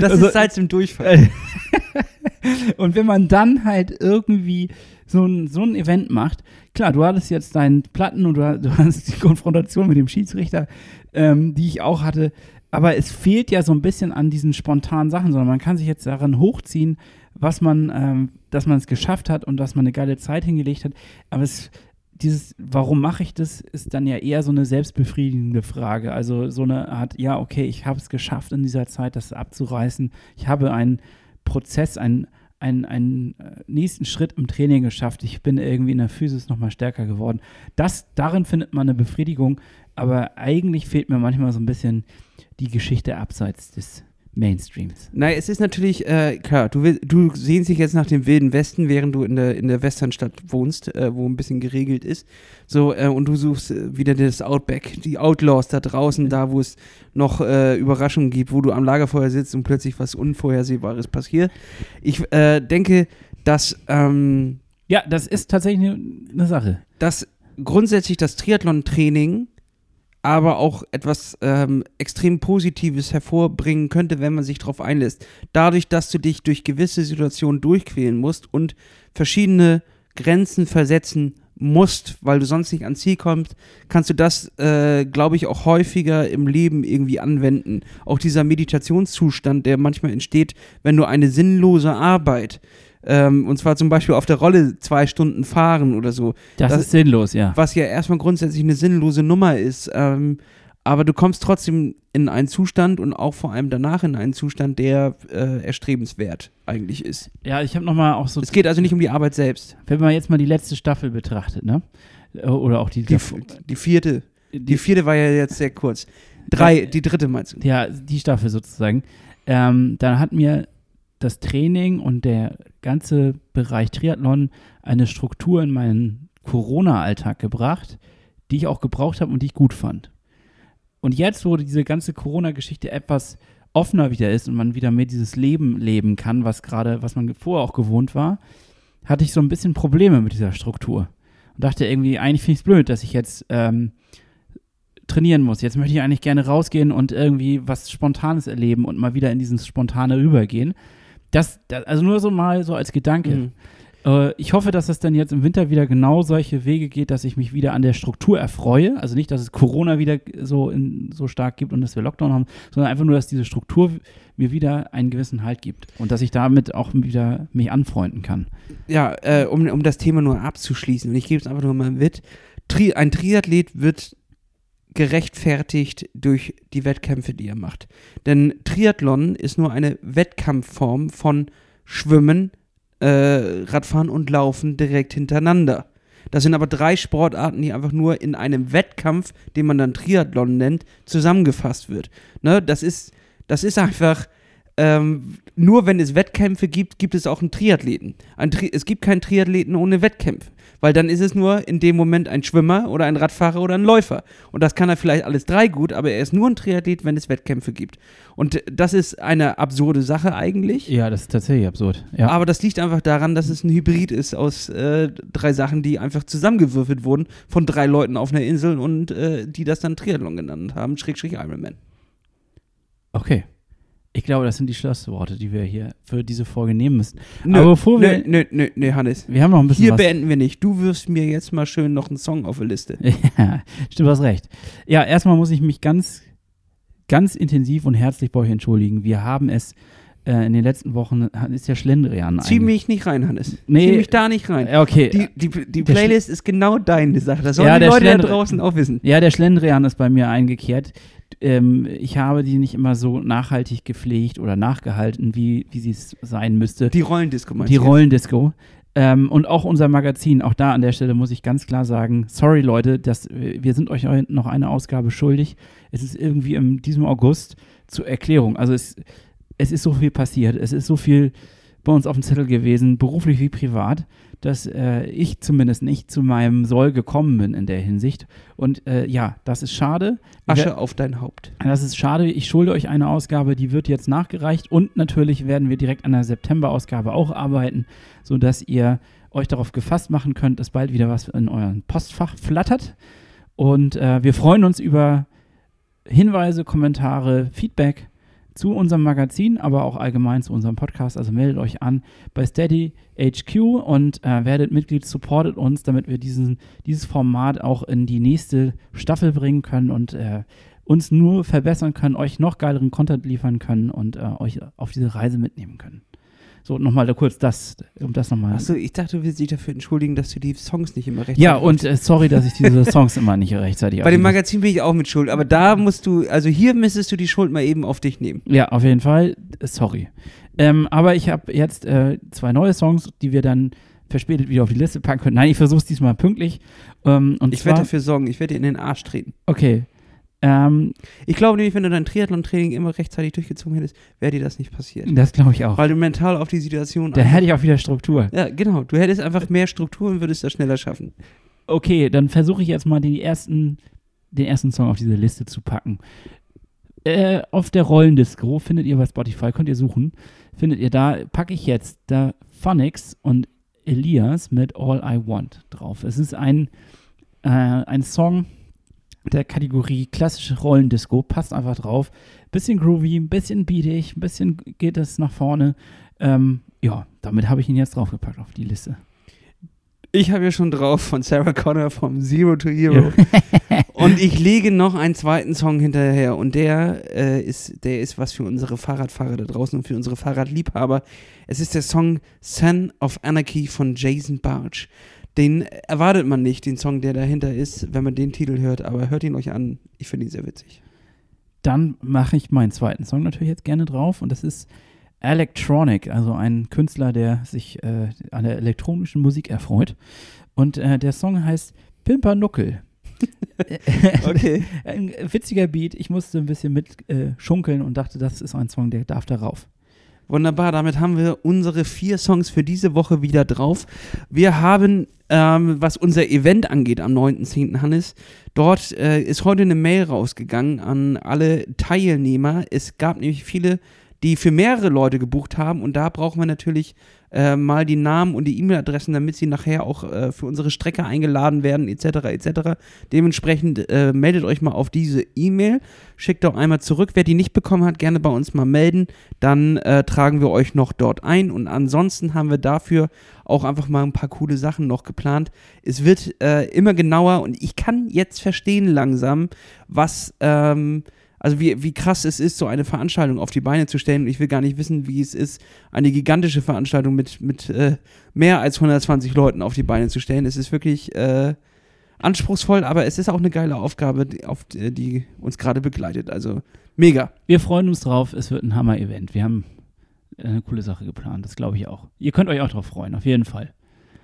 das Also- ist Salz im Durchfall. Und wenn man dann halt irgendwie so ein, so ein Event macht, klar, du hattest jetzt deinen Platten und du, ha- du hast die Konfrontation mit dem Schiedsrichter, ähm, die ich auch hatte, aber es fehlt ja so ein bisschen an diesen spontanen Sachen, sondern man kann sich jetzt daran hochziehen, was man, ähm, dass man es geschafft hat und dass man eine geile Zeit hingelegt hat. Aber es, dieses, warum mache ich das, ist dann ja eher so eine selbstbefriedigende Frage. Also so eine Art, ja, okay, ich habe es geschafft in dieser Zeit, das abzureißen. Ich habe einen Prozess, einen, einen, einen äh, nächsten Schritt im Training geschafft. Ich bin irgendwie in der Physis nochmal stärker geworden. Das, darin findet man eine Befriedigung, aber eigentlich fehlt mir manchmal so ein bisschen die Geschichte abseits des Mainstreams. Nein, es ist natürlich, äh, klar, du, will, du sehnst dich jetzt nach dem Wilden Westen, während du in der, in der Westernstadt wohnst, äh, wo ein bisschen geregelt ist. So, äh, und du suchst äh, wieder das Outback, die Outlaws da draußen, da wo es noch äh, Überraschungen gibt, wo du am Lagerfeuer sitzt und plötzlich was Unvorhersehbares passiert. Ich äh, denke, dass, ähm, Ja, das ist tatsächlich eine, eine Sache. dass grundsätzlich das Triathlon-Training aber auch etwas ähm, extrem Positives hervorbringen könnte, wenn man sich darauf einlässt. Dadurch, dass du dich durch gewisse Situationen durchquälen musst und verschiedene Grenzen versetzen musst, weil du sonst nicht ans Ziel kommst, kannst du das, äh, glaube ich, auch häufiger im Leben irgendwie anwenden. Auch dieser Meditationszustand, der manchmal entsteht, wenn du eine sinnlose Arbeit, ähm, und zwar zum Beispiel auf der Rolle zwei Stunden fahren oder so, Das, Das- ist sinnlos, ja. was ja erstmal grundsätzlich eine sinnlose Nummer ist. Ähm, aber du kommst trotzdem in einen Zustand und auch vor allem danach in einen Zustand, der äh, erstrebenswert eigentlich ist. Ja, ich habe nochmal auch so, Es geht also nicht um die Arbeit selbst. wenn man jetzt mal die letzte Staffel betrachtet, ne? Äh, Oder auch die, Die, die vierte, die vierte war ja jetzt sehr kurz. Drei, die dritte meinst du? ja, die Staffel sozusagen, ähm, dann hat mir das Training und der ganze Bereich Triathlon eine Struktur in meinen Corona-Alltag gebracht, die ich auch gebraucht habe und die ich gut fand. Und jetzt, wo diese ganze Corona-Geschichte etwas offener wieder ist und man wieder mehr dieses Leben leben kann, was gerade, was man vorher auch gewohnt war, hatte ich so ein bisschen Probleme mit dieser Struktur. Und dachte irgendwie, eigentlich finde ich es blöd, dass ich jetzt ähm, trainieren muss. Jetzt möchte ich eigentlich gerne rausgehen und irgendwie was Spontanes erleben und mal wieder in dieses Spontane rübergehen. Das, das also nur so mal so als Gedanke. Mhm. Äh, ich hoffe, dass es dann jetzt im Winter wieder genau solche Wege geht, dass ich mich wieder an der Struktur erfreue. Also nicht, dass es Corona wieder so, in, so stark gibt und dass wir Lockdown haben, sondern einfach nur, dass diese Struktur mir wieder einen gewissen Halt gibt und dass ich damit auch wieder mich anfreunden kann. Ja, äh, um, um das Thema nur abzuschließen, und ich gebe es einfach nur mal mit. Tri ein Triathlet wird gerechtfertigt durch die Wettkämpfe, die er macht. Denn Triathlon ist nur eine Wettkampfform von Schwimmen, äh, Radfahren und Laufen direkt hintereinander. Das sind aber drei Sportarten, die einfach nur in einem Wettkampf, den man dann Triathlon nennt, zusammengefasst wird. Ne? Das, ist, das ist einfach, ähm, nur wenn es Wettkämpfe gibt, gibt es auch einen Triathleten. Ein Tri es gibt keinen Triathleten ohne Wettkämpfe. Weil dann ist es nur in dem Moment ein Schwimmer oder ein Radfahrer oder ein Läufer. Und das kann er vielleicht alles drei gut, aber er ist nur ein Triathlet, wenn es Wettkämpfe gibt. Und das ist eine absurde Sache eigentlich. Ja, das ist tatsächlich absurd. Ja. Aber das liegt einfach daran, dass es ein Hybrid ist aus äh, drei Sachen, die einfach zusammengewürfelt wurden von drei Leuten auf einer Insel und äh, die das dann Triathlon genannt haben, Schrägstrich Ironman. Okay. Ich glaube, das sind die Schlussworte, die wir hier für diese Folge nehmen müssen. Nö, Aber bevor wir- nö, nö, nö, Hannes. Wir haben noch ein bisschen Hier was. beenden wir nicht. Du wirfst mir jetzt mal schön noch einen Song auf die Liste. Ja, stimmt, du hast recht. Ja, erstmal muss ich mich ganz, ganz intensiv und herzlich bei euch entschuldigen. Wir haben es äh, in den letzten Wochen, ist der Schlendrian Zieh mich nicht rein, Hannes. Nee. Zieh mich da nicht rein. Ja, Okay. Die, die, die Playlist ist genau deine Sache. Das sollen Ja, die Leute da Schlendri- draußen auch wissen. Ja, der Schlendrian ist bei mir eingekehrt. Ähm, ich habe die nicht immer so nachhaltig gepflegt oder nachgehalten, wie, wie sie es sein müsste. Die Rollendisco meinst Die du jetzt? Rollendisco. Ähm, und auch unser Magazin, auch da an der Stelle muss ich ganz klar sagen, sorry Leute, dass, äh, wir sind euch noch eine Ausgabe schuldig. Es ist irgendwie in diesem August zur Erklärung. Also es, es ist so viel passiert, es ist so viel bei uns auf dem Zettel gewesen, beruflich wie privat, dass äh, ich zumindest nicht zu meinem Soll gekommen bin in der Hinsicht. Und äh, ja, das ist schade. Asche auf dein Haupt. Das ist schade. Ich schulde euch eine Ausgabe, die wird jetzt nachgereicht. Und natürlich werden wir direkt an der September-Ausgabe auch arbeiten, sodass ihr euch darauf gefasst machen könnt, dass bald wieder was in euren Postfach flattert. Und äh, wir freuen uns über Hinweise, Kommentare, Feedback zu unserem Magazin, aber auch allgemein zu unserem Podcast. Also meldet euch an bei Steady HQ und äh, werdet Mitglied, supportet uns, damit wir diesen, dieses Format auch in die nächste Staffel bringen können und äh, uns nur verbessern können, euch noch geileren Content liefern können und äh, euch auf diese Reise mitnehmen können. So, nochmal kurz das, um das nochmal. Achso, ich dachte, du willst dich dafür entschuldigen, dass du die Songs nicht immer rechtzeitig Ja, und äh, sorry, dass ich diese Songs immer nicht rechtzeitig Bei dem Magazin bin ich auch mit Schuld, aber da musst du, also hier müsstest du die Schuld mal eben auf dich nehmen. Ja, auf jeden Fall. äh, Sorry. Ähm, aber ich habe jetzt äh, zwei neue Songs, die wir dann verspätet wieder auf die Liste packen können. Nein, ich versuche es diesmal pünktlich. Ähm, und Ich werde dafür sorgen, ich werde dir in den Arsch treten. Okay. Ähm, Ich glaube nämlich, wenn du dein Triathlon-Training immer rechtzeitig durchgezogen hättest, wäre dir das nicht passiert. das glaube ich auch. Weil du mental auf die Situation. Da hätte ich auch wieder Struktur. ja, genau. Du hättest einfach mehr Struktur und würdest das schneller schaffen. Okay, dann versuche ich jetzt mal die ersten, den ersten Song auf diese Liste zu packen. Äh, auf der Rollendisco findet ihr bei Spotify, könnt ihr suchen, findet ihr da, packe ich jetzt da Phonics und Elias mit All I Want drauf. Es ist ein, äh, ein Song der Kategorie klassische Rollendisco, passt einfach drauf. Bisschen groovy, ein bisschen beatig, ein bisschen geht es nach vorne. Ähm, ja, damit habe ich ihn jetzt draufgepackt auf die Liste. Ich habe ja schon drauf von Sarah Connor vom Zero to Hero. und ich lege noch einen zweiten Song hinterher. Und der, äh, ist, der ist was für unsere Fahrradfahrer da draußen und für unsere Fahrradliebhaber. Es ist der Song Son of Anarchy von Jason Barge. Den erwartet man nicht, den Song, der dahinter ist, wenn man den Titel hört. Aber hört ihn euch an. Ich finde ihn sehr witzig. Dann mache ich meinen zweiten Song natürlich jetzt gerne drauf. Und das ist Electronic, also ein Künstler, der sich äh, an der elektronischen Musik erfreut. Und äh, der Song heißt Pimpernuckel. Okay. ein witziger Beat. Ich musste ein bisschen mit äh, schunkeln und dachte, das ist ein Song, der darf darauf. Wunderbar, damit haben wir unsere vier Songs für diese Woche wieder drauf. Wir haben, ähm, was unser Event angeht, am 9.10. Hannes, dort äh, ist heute eine Mail rausgegangen an alle Teilnehmer. Es gab nämlich viele, die für mehrere Leute gebucht haben und da brauchen wir natürlich äh, mal die Namen und die E-Mail-Adressen, damit sie nachher auch äh, für unsere Strecke eingeladen werden, etc. etc. Dementsprechend äh, meldet euch mal auf diese E-Mail, schickt doch einmal zurück. Wer die nicht bekommen hat, gerne bei uns mal melden. Dann äh, tragen wir euch noch dort ein. Und ansonsten haben wir dafür auch einfach mal ein paar coole Sachen noch geplant. Es wird äh, immer genauer und ich kann jetzt verstehen langsam, was. Ähm, also wie, wie krass es ist, so eine Veranstaltung auf die Beine zu stellen. Ich will gar nicht wissen, wie es ist, eine gigantische Veranstaltung mit, mit äh, mehr als 120 Leuten auf die Beine zu stellen. Es ist wirklich äh, anspruchsvoll, aber es ist auch eine geile Aufgabe, die, auf, die, die uns gerade begleitet. Also mega. Wir freuen uns drauf. Es wird ein Hammer-Event. Wir haben eine coole Sache geplant. Das glaube ich auch. Ihr könnt euch auch drauf freuen, auf jeden Fall.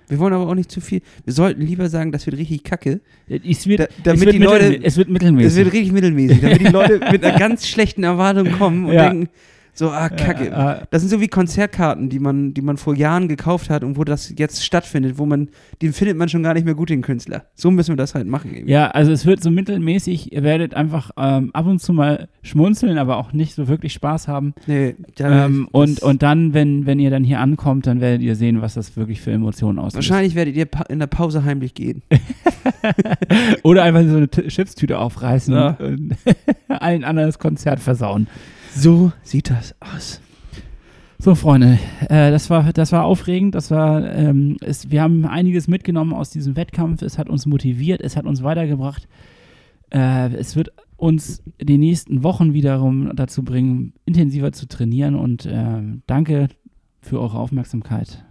Wir wollen aber auch nicht zu viel. Wir sollten lieber sagen, das wird richtig kacke. Es wird, Da- damit es wird die Leute- es wird mittelmäßig. Es wird richtig mittelmäßig, damit die Leute mit einer ganz schlechten Erwartung kommen und Ja. denken, so, ah, kacke. Äh, äh, Das sind so wie Konzertkarten, die man, die man vor Jahren gekauft hat und wo das jetzt stattfindet, wo man, den findet man schon gar nicht mehr gut, den Künstler. So müssen wir das halt machen. Irgendwie. Ja, also es wird so mittelmäßig. Ihr werdet einfach ähm, ab und zu mal schmunzeln, aber auch nicht so wirklich Spaß haben. Nee, da- Ähm, und, und dann, wenn, wenn ihr dann hier ankommt, dann werdet ihr sehen, was das wirklich für Emotionen auslöst. wahrscheinlich werdet ihr in der Pause heimlich gehen. Oder einfach so eine Chipstüte aufreißen Ja. und allen anderen das Konzert versauen. So sieht das aus. So, Freunde, äh, das, war, das war aufregend. Das war, ähm, es, wir haben einiges mitgenommen aus diesem Wettkampf. Es hat uns motiviert, es hat uns weitergebracht. Äh, es wird uns die nächsten Wochen wiederum dazu bringen, intensiver zu trainieren. Und ähm, danke für eure Aufmerksamkeit.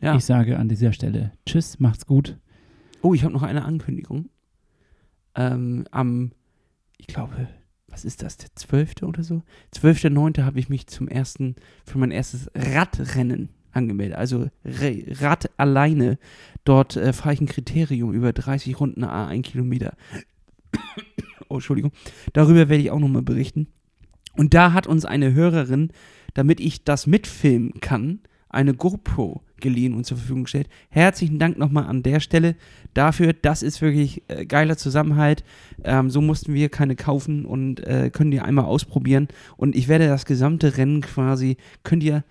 Ja. Ich sage an dieser Stelle Tschüss, macht's gut. Oh, ich habe noch eine Ankündigung. Ähm, am, ich glaube, was ist das, der 12. oder so? 12.9. habe ich mich zum ersten, für mein erstes Radrennen angemeldet. Also Rad alleine. Dort äh, fahre ich ein Kriterium über 30 Runden a 1 Kilometer. oh, Entschuldigung. Darüber werde ich auch nochmal berichten. Und da hat uns eine Hörerin, damit ich das mitfilmen kann, eine GoPro geliehen und zur Verfügung gestellt. Herzlichen Dank nochmal an der Stelle dafür. Das ist wirklich äh, geiler Zusammenhalt. Ähm, so mussten wir keine kaufen und äh, können die einmal ausprobieren. Und ich werde das gesamte Rennen quasi, könnt ihr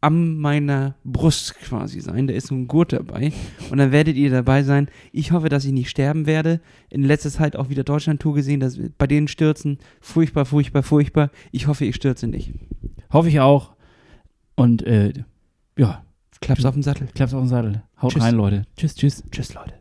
an meiner Brust quasi sein. Da ist so ein Gurt dabei. Und dann werdet ihr dabei sein. Ich hoffe, dass ich nicht sterben werde. In letzter Zeit auch wieder Deutschland-Tour gesehen, dass bei denen Stürzen furchtbar, furchtbar, furchtbar. Ich hoffe, ich stürze nicht. Hoffe ich auch. Und äh, ja, Klaps auf den Sattel. klappt's auf den Sattel. Haut Tschüss. rein, Leute. Tschüss, tschüss. Tschüss, Leute.